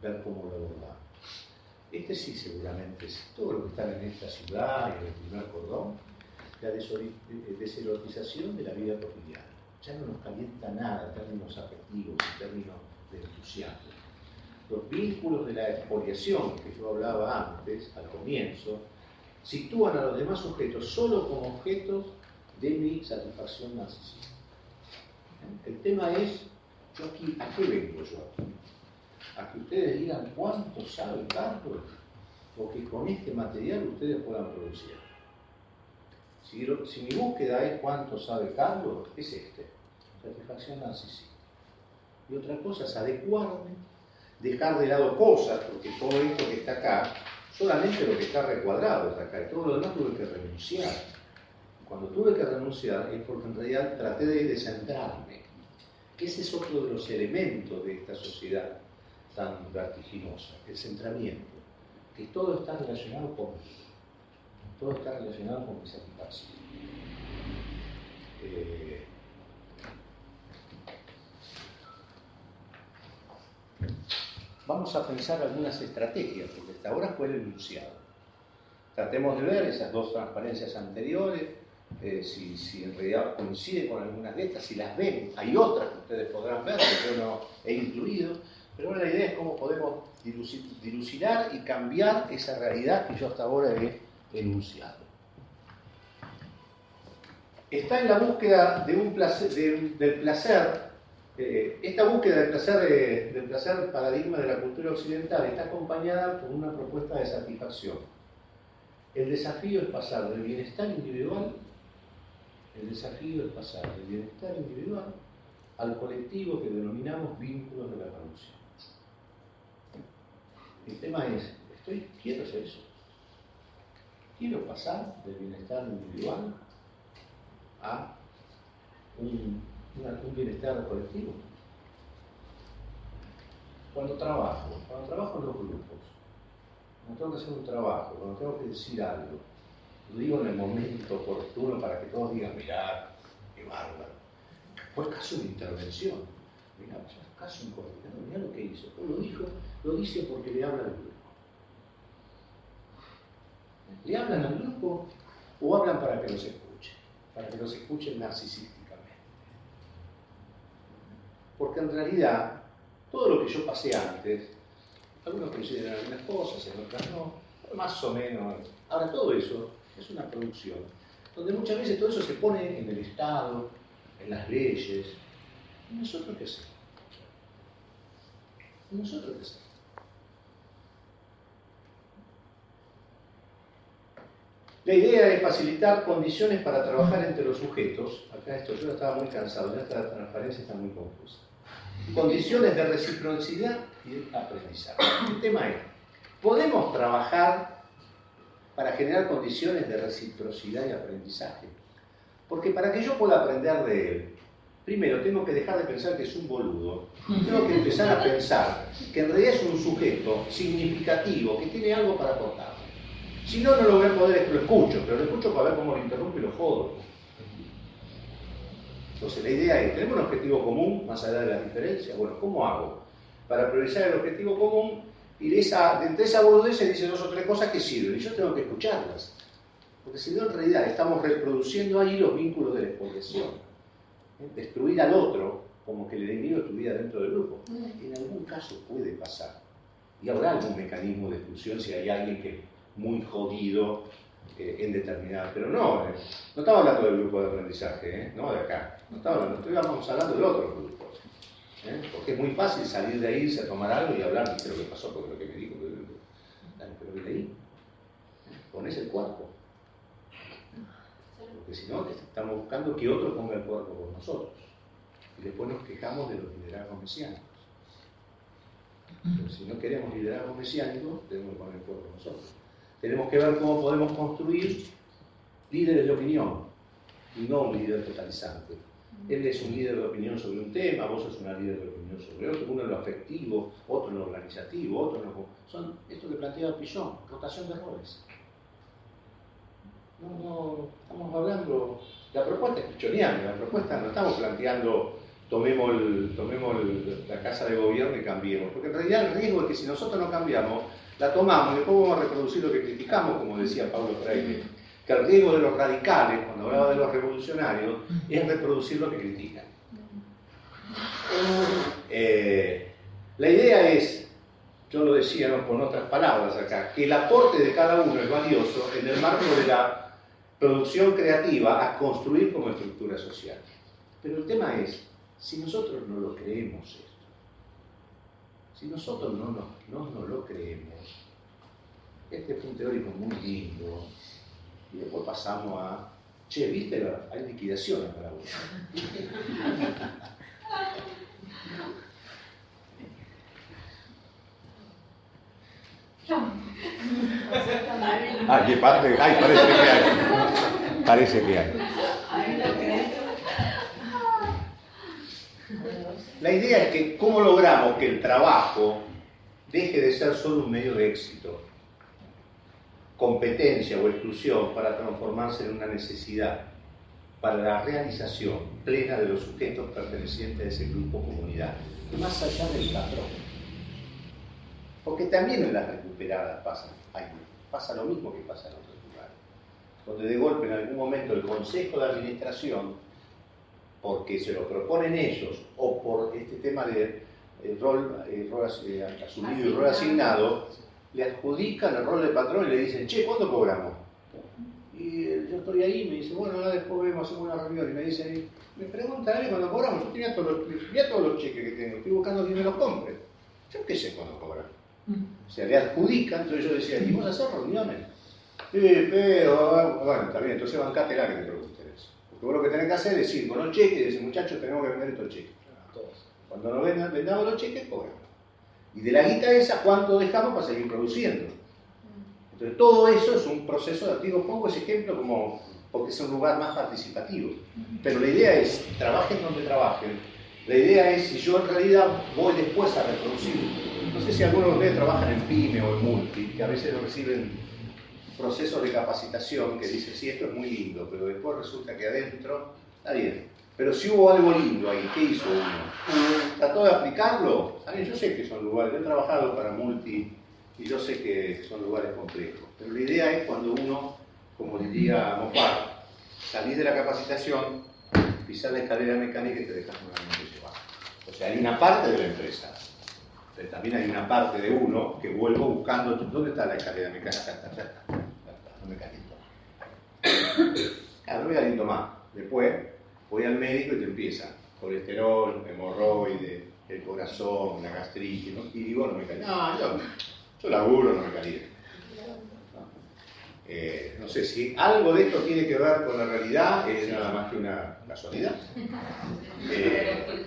ver cómo lo abordamos. Este sí, seguramente, es todo lo que está en esta ciudad en el primer cordón, la deserotización de la vida cotidiana. Ya no nos calienta nada en términos afectivos, en términos de entusiasmo. Los vínculos de la expoliación que yo hablaba antes, al comienzo, sitúan a los demás sujetos solo como objetos de mi satisfacción narcisista. ¿Eh? El tema es, yo aquí, ¿a qué vengo yo aquí? a que ustedes digan cuánto sabe Carlos o que con este material ustedes puedan producir. Si, mi búsqueda es cuánto sabe Carlos, es este, satisfacción narcisista. Y otra cosa es adecuarme, dejar de lado cosas, porque todo esto que está acá, solamente lo que está recuadrado está acá, y todo lo demás tuve que renunciar. Cuando tuve que renunciar es porque en realidad traté de descentrarme, ese es otro de los elementos de esta sociedad tan vertiginosa, el centramiento, que todo está relacionado con todo está relacionado con mi satisfacción. Eh, vamos a pensar algunas estrategias, porque hasta ahora fue el enunciado. Tratemos de ver esas dos transparencias anteriores, eh, si, si, en realidad coincide con algunas de estas, si las ven, hay otras que ustedes podrán ver, que yo no he incluido, pero la idea es cómo podemos dilucidar y cambiar esa realidad que yo hasta ahora he enunciado. Está en la búsqueda de un placer, del placer, eh, esta búsqueda del placer, eh, del placer paradigma de la cultura occidental está acompañada por una propuesta de satisfacción. El desafío es pasar del bienestar individual, el desafío es pasar del bienestar individual al colectivo que denominamos vínculos de la producción. El tema es, estoy, quiero hacer eso. Quiero pasar del bienestar individual a un, bienestar colectivo. Cuando trabajo, cuando trabajo en los grupos, cuando tengo que hacer un trabajo, cuando tengo que decir algo, lo digo en el momento oportuno para que todos digan, mirá, qué bárbaro. Fue casi una intervención. Mirá, casi un coordinador, mirá lo que hizo. Lo dijo lo dice porque le habla al grupo. ¿Le hablan al grupo o hablan para que los escuchen? Para que los escuchen narcisísticamente. Porque en realidad, todo lo que yo pasé antes, algunos consideran algunas cosas, en otras no, más o menos. Ahora, todo eso es una producción, donde muchas veces todo eso se pone en el Estado, en las leyes. ¿Y nosotros qué hacemos? ¿Y nosotros qué hacemos? La idea es facilitar condiciones para trabajar entre los sujetos. Acá esto yo estaba muy cansado, ya esta transparencia está muy confusa. Condiciones de reciprocidad y aprendizaje. El tema es, ¿podemos trabajar para generar condiciones de reciprocidad y aprendizaje. Porque para que yo pueda aprender de él, primero tengo que dejar de pensar que es un boludo. Tengo que empezar a pensar que en realidad es un sujeto significativo, que tiene algo para aportar. Si no, no lo voy a poder, lo escucho, pero lo escucho para ver cómo lo interrumpe y lo jodo. Entonces la idea es, ¿tenemos un objetivo común más allá de las diferencias? Bueno, ¿cómo hago? Para priorizar el objetivo común y de esa, entre esa boludez se dicen dos o tres cosas que sirven y yo tengo que escucharlas. Porque si no, en realidad estamos reproduciendo ahí los vínculos de la expoliación. ¿Eh? Destruir al otro como que el enemigo estuviera dentro del grupo. En algún caso puede pasar. Y habrá algún mecanismo de exclusión si hay alguien que es muy jodido eh, en determinada. Pero no, eh, no estamos hablando del grupo de aprendizaje, ¿eh? no de acá. No estamos hablando, estamos hablando del otro grupo. ¿Eh? Porque es muy fácil salir de ahí, irse a tomar algo y hablar, de lo que pasó, porque lo que me dijo, pero que leí. Pones el cuerpo. Porque si no, estamos buscando que otro ponga el cuerpo por nosotros. Y después nos quejamos de los liderazgos mesiánicos. Pero si no queremos liderazgos mesiánicos, tenemos que poner el cuerpo nosotros. Tenemos que ver cómo podemos construir líderes de opinión y no un líder totalizante. Él es un líder de opinión sobre un tema, vos sos una líder de opinión sobre otro, uno en lo afectivo, otro en lo organizativo, otro en lo... Son esto que plantea Pillón, rotación de roles. No, estamos hablando, la propuesta es pichoniana, la propuesta no estamos planteando tomemos, el, tomemos la casa de gobierno y cambiemos, porque en realidad el riesgo es que si nosotros no cambiamos, la tomamos y después vamos a reproducir lo que criticamos, como decía Pablo Freire, que el riesgo de los radicales, cuando hablaba de los revolucionarios, es reproducir lo que critican. Eh, la idea es, yo lo decía ¿no? con otras palabras acá, que el aporte de cada uno es valioso en el marco de la producción creativa a construir como estructura social. Pero el tema es, si nosotros no lo creemos esto, si nosotros no nos no, no lo creemos, este es un teórico muy lindo, y después pasamos a, che, ¿viste? Hay liquidación para vos. Ah, ¿qué parte? Ay, parece que hay. Parece que hay. La idea es que cómo logramos que el trabajo deje de ser solo un medio de éxito, competencia o exclusión para transformarse en una necesidad para la realización plena de los sujetos pertenecientes a ese grupo o comunidad, más allá del patrón. Porque también en las recuperadas pasa, pasa lo mismo que pasa en otros lugares, donde de golpe en algún momento el Consejo de Administración, porque se lo proponen ellos, o por este tema de el rol, el rol eh, asumido y rol asignado, le adjudican el rol de patrón y le dicen, che, ¿cuándo cobramos? Y yo estoy ahí y me dice, bueno, ahora después vemos, hacemos una reunión. Y me dice, me preguntan a cuándo cobramos. Yo tenía todos los, todos los cheques que tengo, estoy buscando quién me los compre. Yo qué sé cuándo cobran. O sea, le adjudican, entonces yo decía, ¿y vamos a hacer reuniones? Sí, pero, bueno, está bien, entonces bancátela que te pregunten eso. Porque vos lo que tenés que hacer es ir con los cheques y decir, muchachos, tenemos que vender estos cheques. Cuando nos vendamos los cheques, cobramos. Y de la guita esa, ¿cuánto dejamos para seguir produciendo? Entonces, todo eso es un proceso. Pongo ese ejemplo como porque es un lugar más participativo. Pero la idea es, trabajen donde trabajen. La idea es, si yo en realidad voy después a reproducir, no sé si algunos de ustedes trabajan en PYME o en Multi, que a veces reciben procesos de capacitación que dicen, sí, esto es muy lindo, pero después resulta que adentro, está bien, pero si hubo algo lindo ahí, ¿qué hizo uno? ¿Trató de aplicarlo? Yo sé que son lugares, yo he trabajado para multi y yo sé que son lugares complejos. Pero la idea es cuando uno, como diría Mofar, salís de la capacitación, pisás la escalera mecánica y te dejas nuevamente llevar. O sea, hay una parte de la empresa, pero también hay una parte de uno que vuelvo buscando, ¿dónde está la escalera mecánica? Acá está, acá está, no me caliento. Claro, no me caliento más. Después voy al médico y te empieza colesterol, hemorroide, el corazón, la gastritis, ¿no? y digo, no me caí. No, yo, yo laburo, no me caí. ¿No? Eh, no sé si algo de esto tiene que ver con la realidad, es nada más que una casualidad. Eh,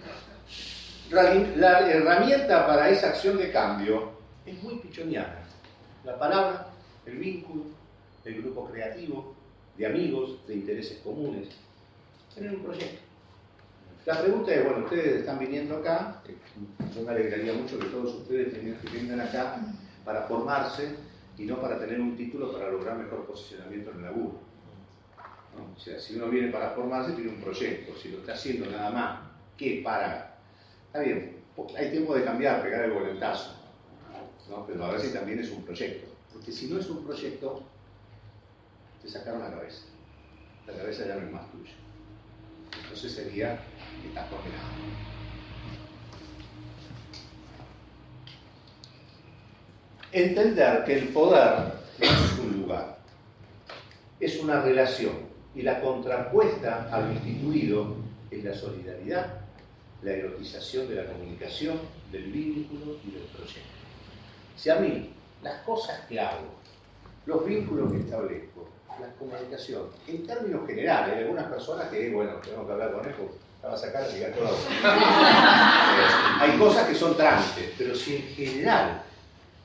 la herramienta para esa acción de cambio es muy pichoniana. La palabra, el vínculo, el grupo creativo, de amigos, de intereses comunes. Tener un proyecto. La pregunta es, bueno, ustedes están viniendo acá, yo me alegraría mucho que todos ustedes vengan acá para formarse y no para tener un título para lograr mejor posicionamiento en el laburo. O sea, si uno viene para formarse, tiene un proyecto. Si lo está haciendo nada más que para... Está bien, hay tiempo de cambiar, pegar el volentazo. ¿no? Pero a veces también es un proyecto. Porque si no es un proyecto, te sacaron la cabeza. La cabeza ya no es más tuya. Entonces sería que estás condenado. Entender que el poder es un lugar, es una relación y la contrapuesta a lo instituido es la solidaridad, la erotización de la comunicación, del vínculo y del proyecto. Si a mí las cosas que hago, los vínculos que establezco, la comunicación, en términos generales, hay algunas personas que, bueno, tenemos que hablar con él, la va a sacar y todo. hay cosas que son trámites, pero si en general,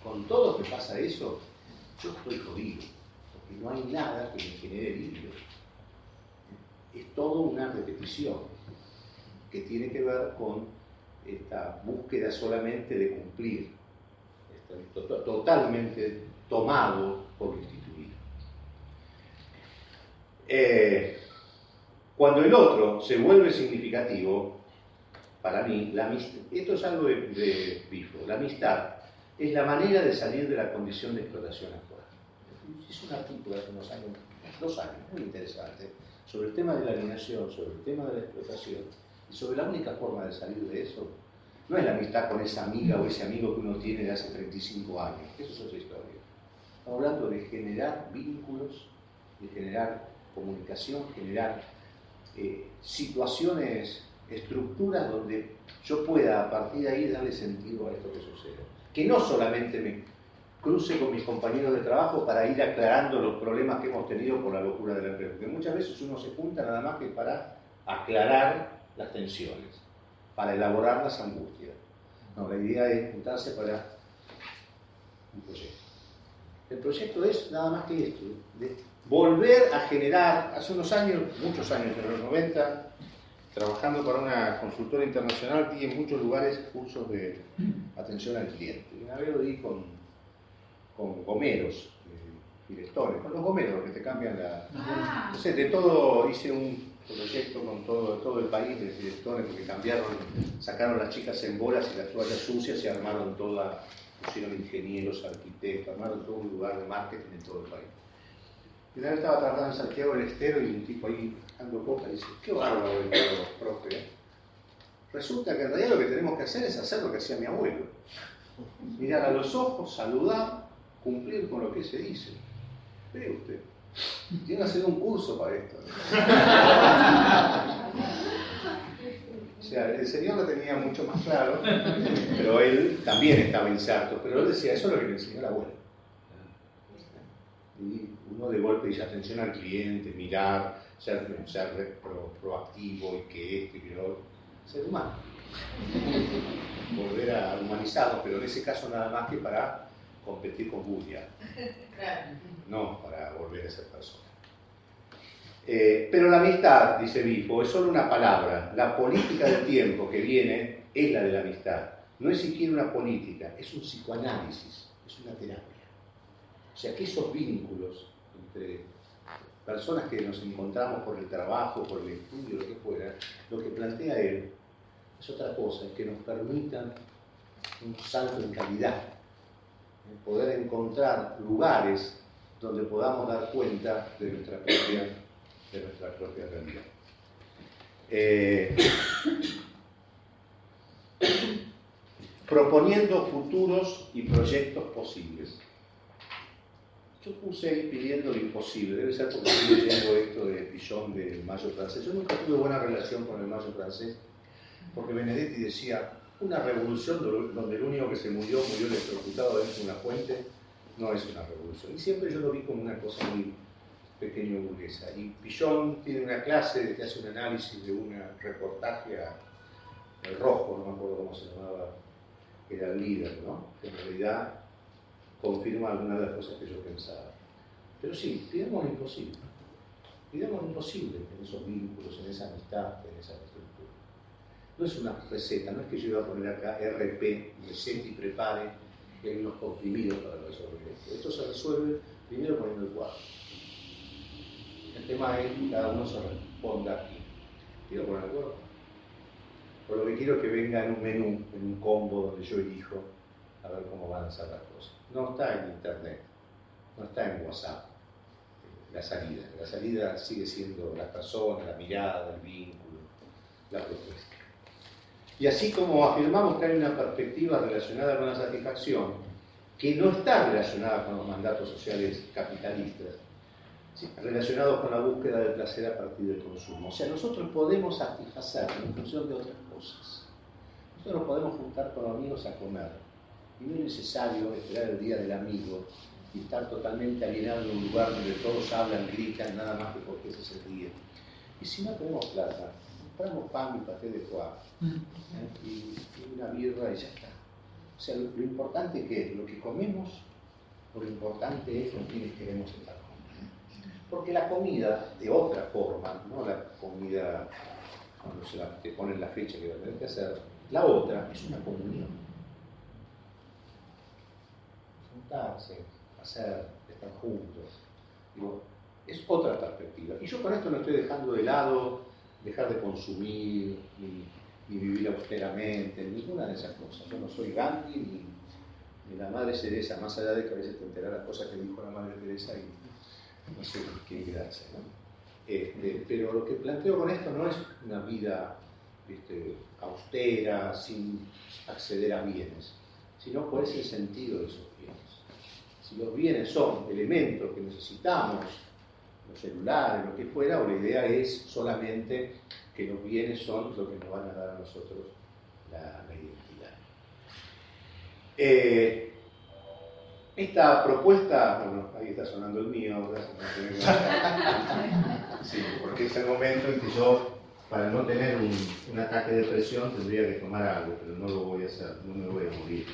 con todo que pasa eso, yo estoy jodido, porque no hay nada que me genere vínculo. Es todo una repetición que tiene que ver con esta búsqueda solamente de cumplir, totalmente tomado por lo instituido. Eh, cuando el otro se vuelve significativo, para mí, esto es algo de, de la amistad es la manera de salir de la condición de explotación actual. Es un artículo hace unos años, dos años, muy interesante, sobre el tema de la alienación, sobre el tema de la explotación, y sobre la única forma de salir de eso no es la amistad con esa amiga o ese amigo que uno tiene de hace 35 años, eso es otra historia. Estamos hablando de generar vínculos, de generar comunicación, generar eh, situaciones, estructuras donde yo pueda a partir de ahí darle sentido a esto que sucede. Que no solamente me cruce con mis compañeros de trabajo para ir aclarando los problemas que hemos tenido por la locura de la empresa, porque muchas veces uno se junta nada más que para aclarar las tensiones, para elaborar las angustias. No, la idea es juntarse para un proyecto. El proyecto es nada más que esto, de volver a generar, hace unos años, muchos años, en los 90, trabajando para una consultora internacional, di en muchos lugares cursos de atención al cliente. Y una vez lo di con, con gomeros, eh, directores, con los gomeros que te cambian la... Ah. No sé, de todo hice un proyecto con todo, todo el país de directores porque cambiaron, sacaron las chicas en bolas y las toallas sucias y armaron toda, pusieron ingenieros, arquitectos, armaron todo un lugar de marketing en todo el país. Y una vez estaba trabajando en Santiago del Estero y un tipo ahí dando copa y dice, qué bárbaro el profe. ¿eh? Resulta que en realidad lo que tenemos que hacer es hacer lo que hacía mi abuelo. Mirar a los ojos, saludar, cumplir con lo que se dice. Ve usted. Tiene que hacer un curso para esto. O sea, el señor lo tenía mucho más claro, pero él también estaba inserto. Pero él decía, eso es lo que le enseñó el abuelo. Uno de golpe dice atención al cliente, mirar, ser, ser proactivo y que esto y que lo otro. Ser humano. Volver a humanizarlo, pero en ese caso nada más que para competir con Budia. No para volver a ser persona. Eh, pero la amistad, dice Bifo, es solo una palabra. La política del tiempo que viene es la de la amistad. No es siquiera una política, es un psicoanálisis, es una terapia. O sea que esos vínculos entre personas que nos encontramos por el trabajo, por el estudio, lo que fuera, lo que plantea él es otra cosa, es que nos permitan un salto en calidad, poder encontrar lugares donde podamos dar cuenta de nuestra propia, de nuestra propia realidad. Eh, proponiendo futuros y proyectos posibles. Yo puse pidiendo lo imposible, debe ser porque estoy leyendo esto de Pichon del Mayo francés. Yo nunca tuve buena relación con el Mayo francés, porque Benedetti decía, una revolución donde el único que se murió murió electrocutado dentro de una fuente, no es una revolución. Y siempre yo lo vi como una cosa muy pequeño burguesa. Y Pichon tiene una clase que hace un análisis de un reportaje a El Rojo, no me acuerdo cómo se llamaba, era el líder, ¿no? En realidad confirma algunas de las cosas que yo pensaba. Pero sí, pidamos lo imposible. Pidamos lo imposible en esos vínculos, en esa amistad, en esa estructura. No es una receta, no es que yo iba a poner acá RP, receta y prepare, hay unos comprimidos para resolver esto. Esto se resuelve primero poniendo el cuadro. El tema es que cada uno se responda aquí. ¿Quiero poner el acuerdo? Por lo que quiero que venga en un menú, en un combo donde yo elijo a ver cómo van a ser las cosas. No está en internet, no está en WhatsApp la salida. La salida sigue siendo la persona, la mirada, el vínculo, la propuesta. Y así como afirmamos que hay una perspectiva relacionada con la satisfacción, que no está relacionada con los mandatos sociales capitalistas, relacionados con la búsqueda del placer a partir del consumo. O sea, nosotros podemos satisfacer en función de otras cosas. Nosotros nos podemos juntar con amigos a comer. Y no es necesario esperar el día del amigo y estar totalmente alienado en un lugar donde todos hablan, gritan, nada más que porque ese es el día. Y si no tenemos plata, compramos pan y paté de foie ¿eh? y, una birra y ya está. O sea, lo, importante que es lo que comemos, lo importante es con quienes queremos estar porque la comida, de otra forma, no la comida cuando se te ponen la fecha que va a tener que hacer, la otra es una comunión. Hacer, estar juntos. Es otra perspectiva. Y yo con esto no estoy dejando de lado dejar de consumir, ni, vivir austeramente, ninguna de esas cosas. Yo no soy Gandhi ni, la Madre Teresa, más allá de que a veces te enteras las cosas que dijo la Madre Teresa y no sé qué quedarse. ¿no? Este, pero lo que planteo con esto no es una vida austera, sin acceder a bienes, sino cuál es el sentido de bienes. Si los bienes son elementos que necesitamos, los celulares, lo que fuera, o la idea es solamente que los bienes son lo que nos van a dar a nosotros la, identidad. Eh, esta propuesta, bueno, ahí está sonando el mío, ahora Sí, porque es el momento en que yo, para no tener un, ataque de presión, tendría que tomar algo, pero no lo voy a hacer, no me voy a morir.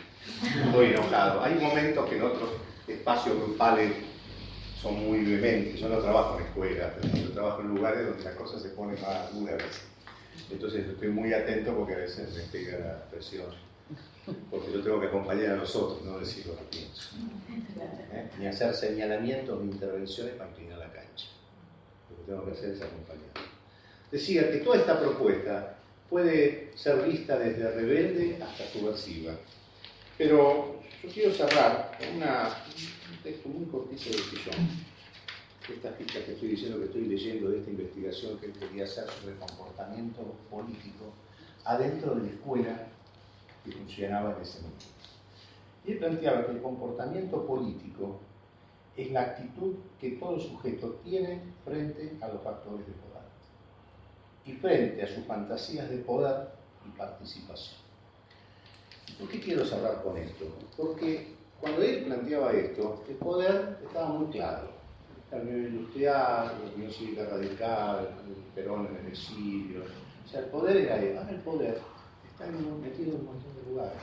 Estoy enojado. Hay momentos que en otros espacios grupales son muy vehementes. Yo no trabajo en escuelas, yo trabajo en lugares donde las cosas se ponen más duras. Entonces estoy muy atento porque a veces me pega la presión porque yo tengo que acompañar a los otros, no decir lo que pienso. ¿Eh? Ni hacer señalamientos ni intervenciones para inclinar la cancha. Lo que tengo que hacer es acompañar. Decía que toda esta propuesta puede ser vista desde rebelde hasta subversiva. Pero yo quiero cerrar con un texto muy cortito de Fillon. Estas fichas que estoy diciendo que estoy leyendo de esta investigación que él quería hacer sobre comportamiento político adentro de la escuela funcionaba en ese momento. Y él planteaba que el comportamiento político es la actitud que todo sujeto tiene frente a los factores de poder y frente a sus fantasías de poder y participación. ¿Por qué quiero cerrar con esto? Porque cuando él planteaba esto, el poder estaba muy claro. El nivel industrial, la Unión Cívica Radical, el Perón en el exilio. O sea, el poder era él. Ahora el poder están metidos en un montón de lugares.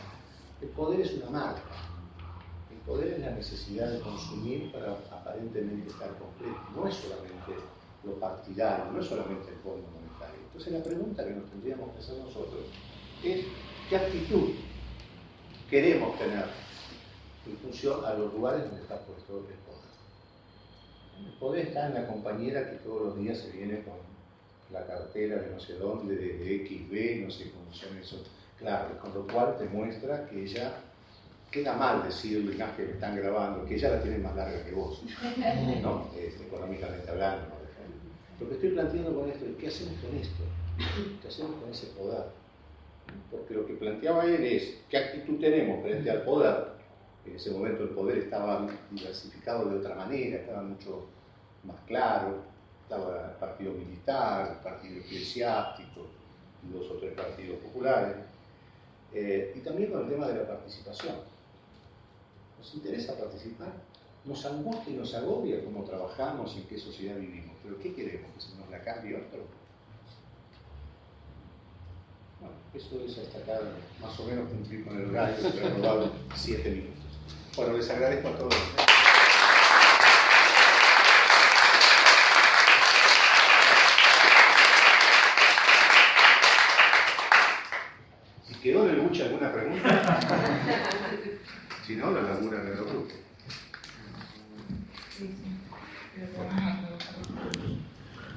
El poder es una marca. El poder es la necesidad de consumir para aparentemente estar completo. No es solamente lo partidario, no es solamente el fondo monetario. Entonces la pregunta que nos tendríamos que hacer nosotros es qué actitud queremos tener en función a los lugares donde está puesto el poder. El poder está en la compañera que todos los días se viene con la cartera de no sé dónde, de, XB, no sé cómo son esos. Claro, con lo cual te muestra que ella, queda mal decirle que me están grabando, que ella la tiene más larga que vos, ¿no? Este, económicamente hablando, por ejemplo. Lo que estoy planteando con esto es, ¿qué hacemos con esto? ¿Qué hacemos con ese poder? Porque lo que planteaba él es, ¿qué actitud tenemos frente al poder? En ese momento el poder estaba diversificado de otra manera, estaba mucho más claro, estaba el partido militar, el partido eclesiástico, dos o tres partidos populares, eh, y también con el tema de la participación. Nos interesa participar, nos angustia y nos agobia cómo trabajamos y en qué sociedad vivimos, pero ¿qué queremos? ¿Que se nos la cambie otro? Eso es hasta acá, más o menos cumplir con el horario, pero robado siete minutos. Bueno, les agradezco a todos. Si quedó de mucha alguna pregunta, si no, la laburan en el otro.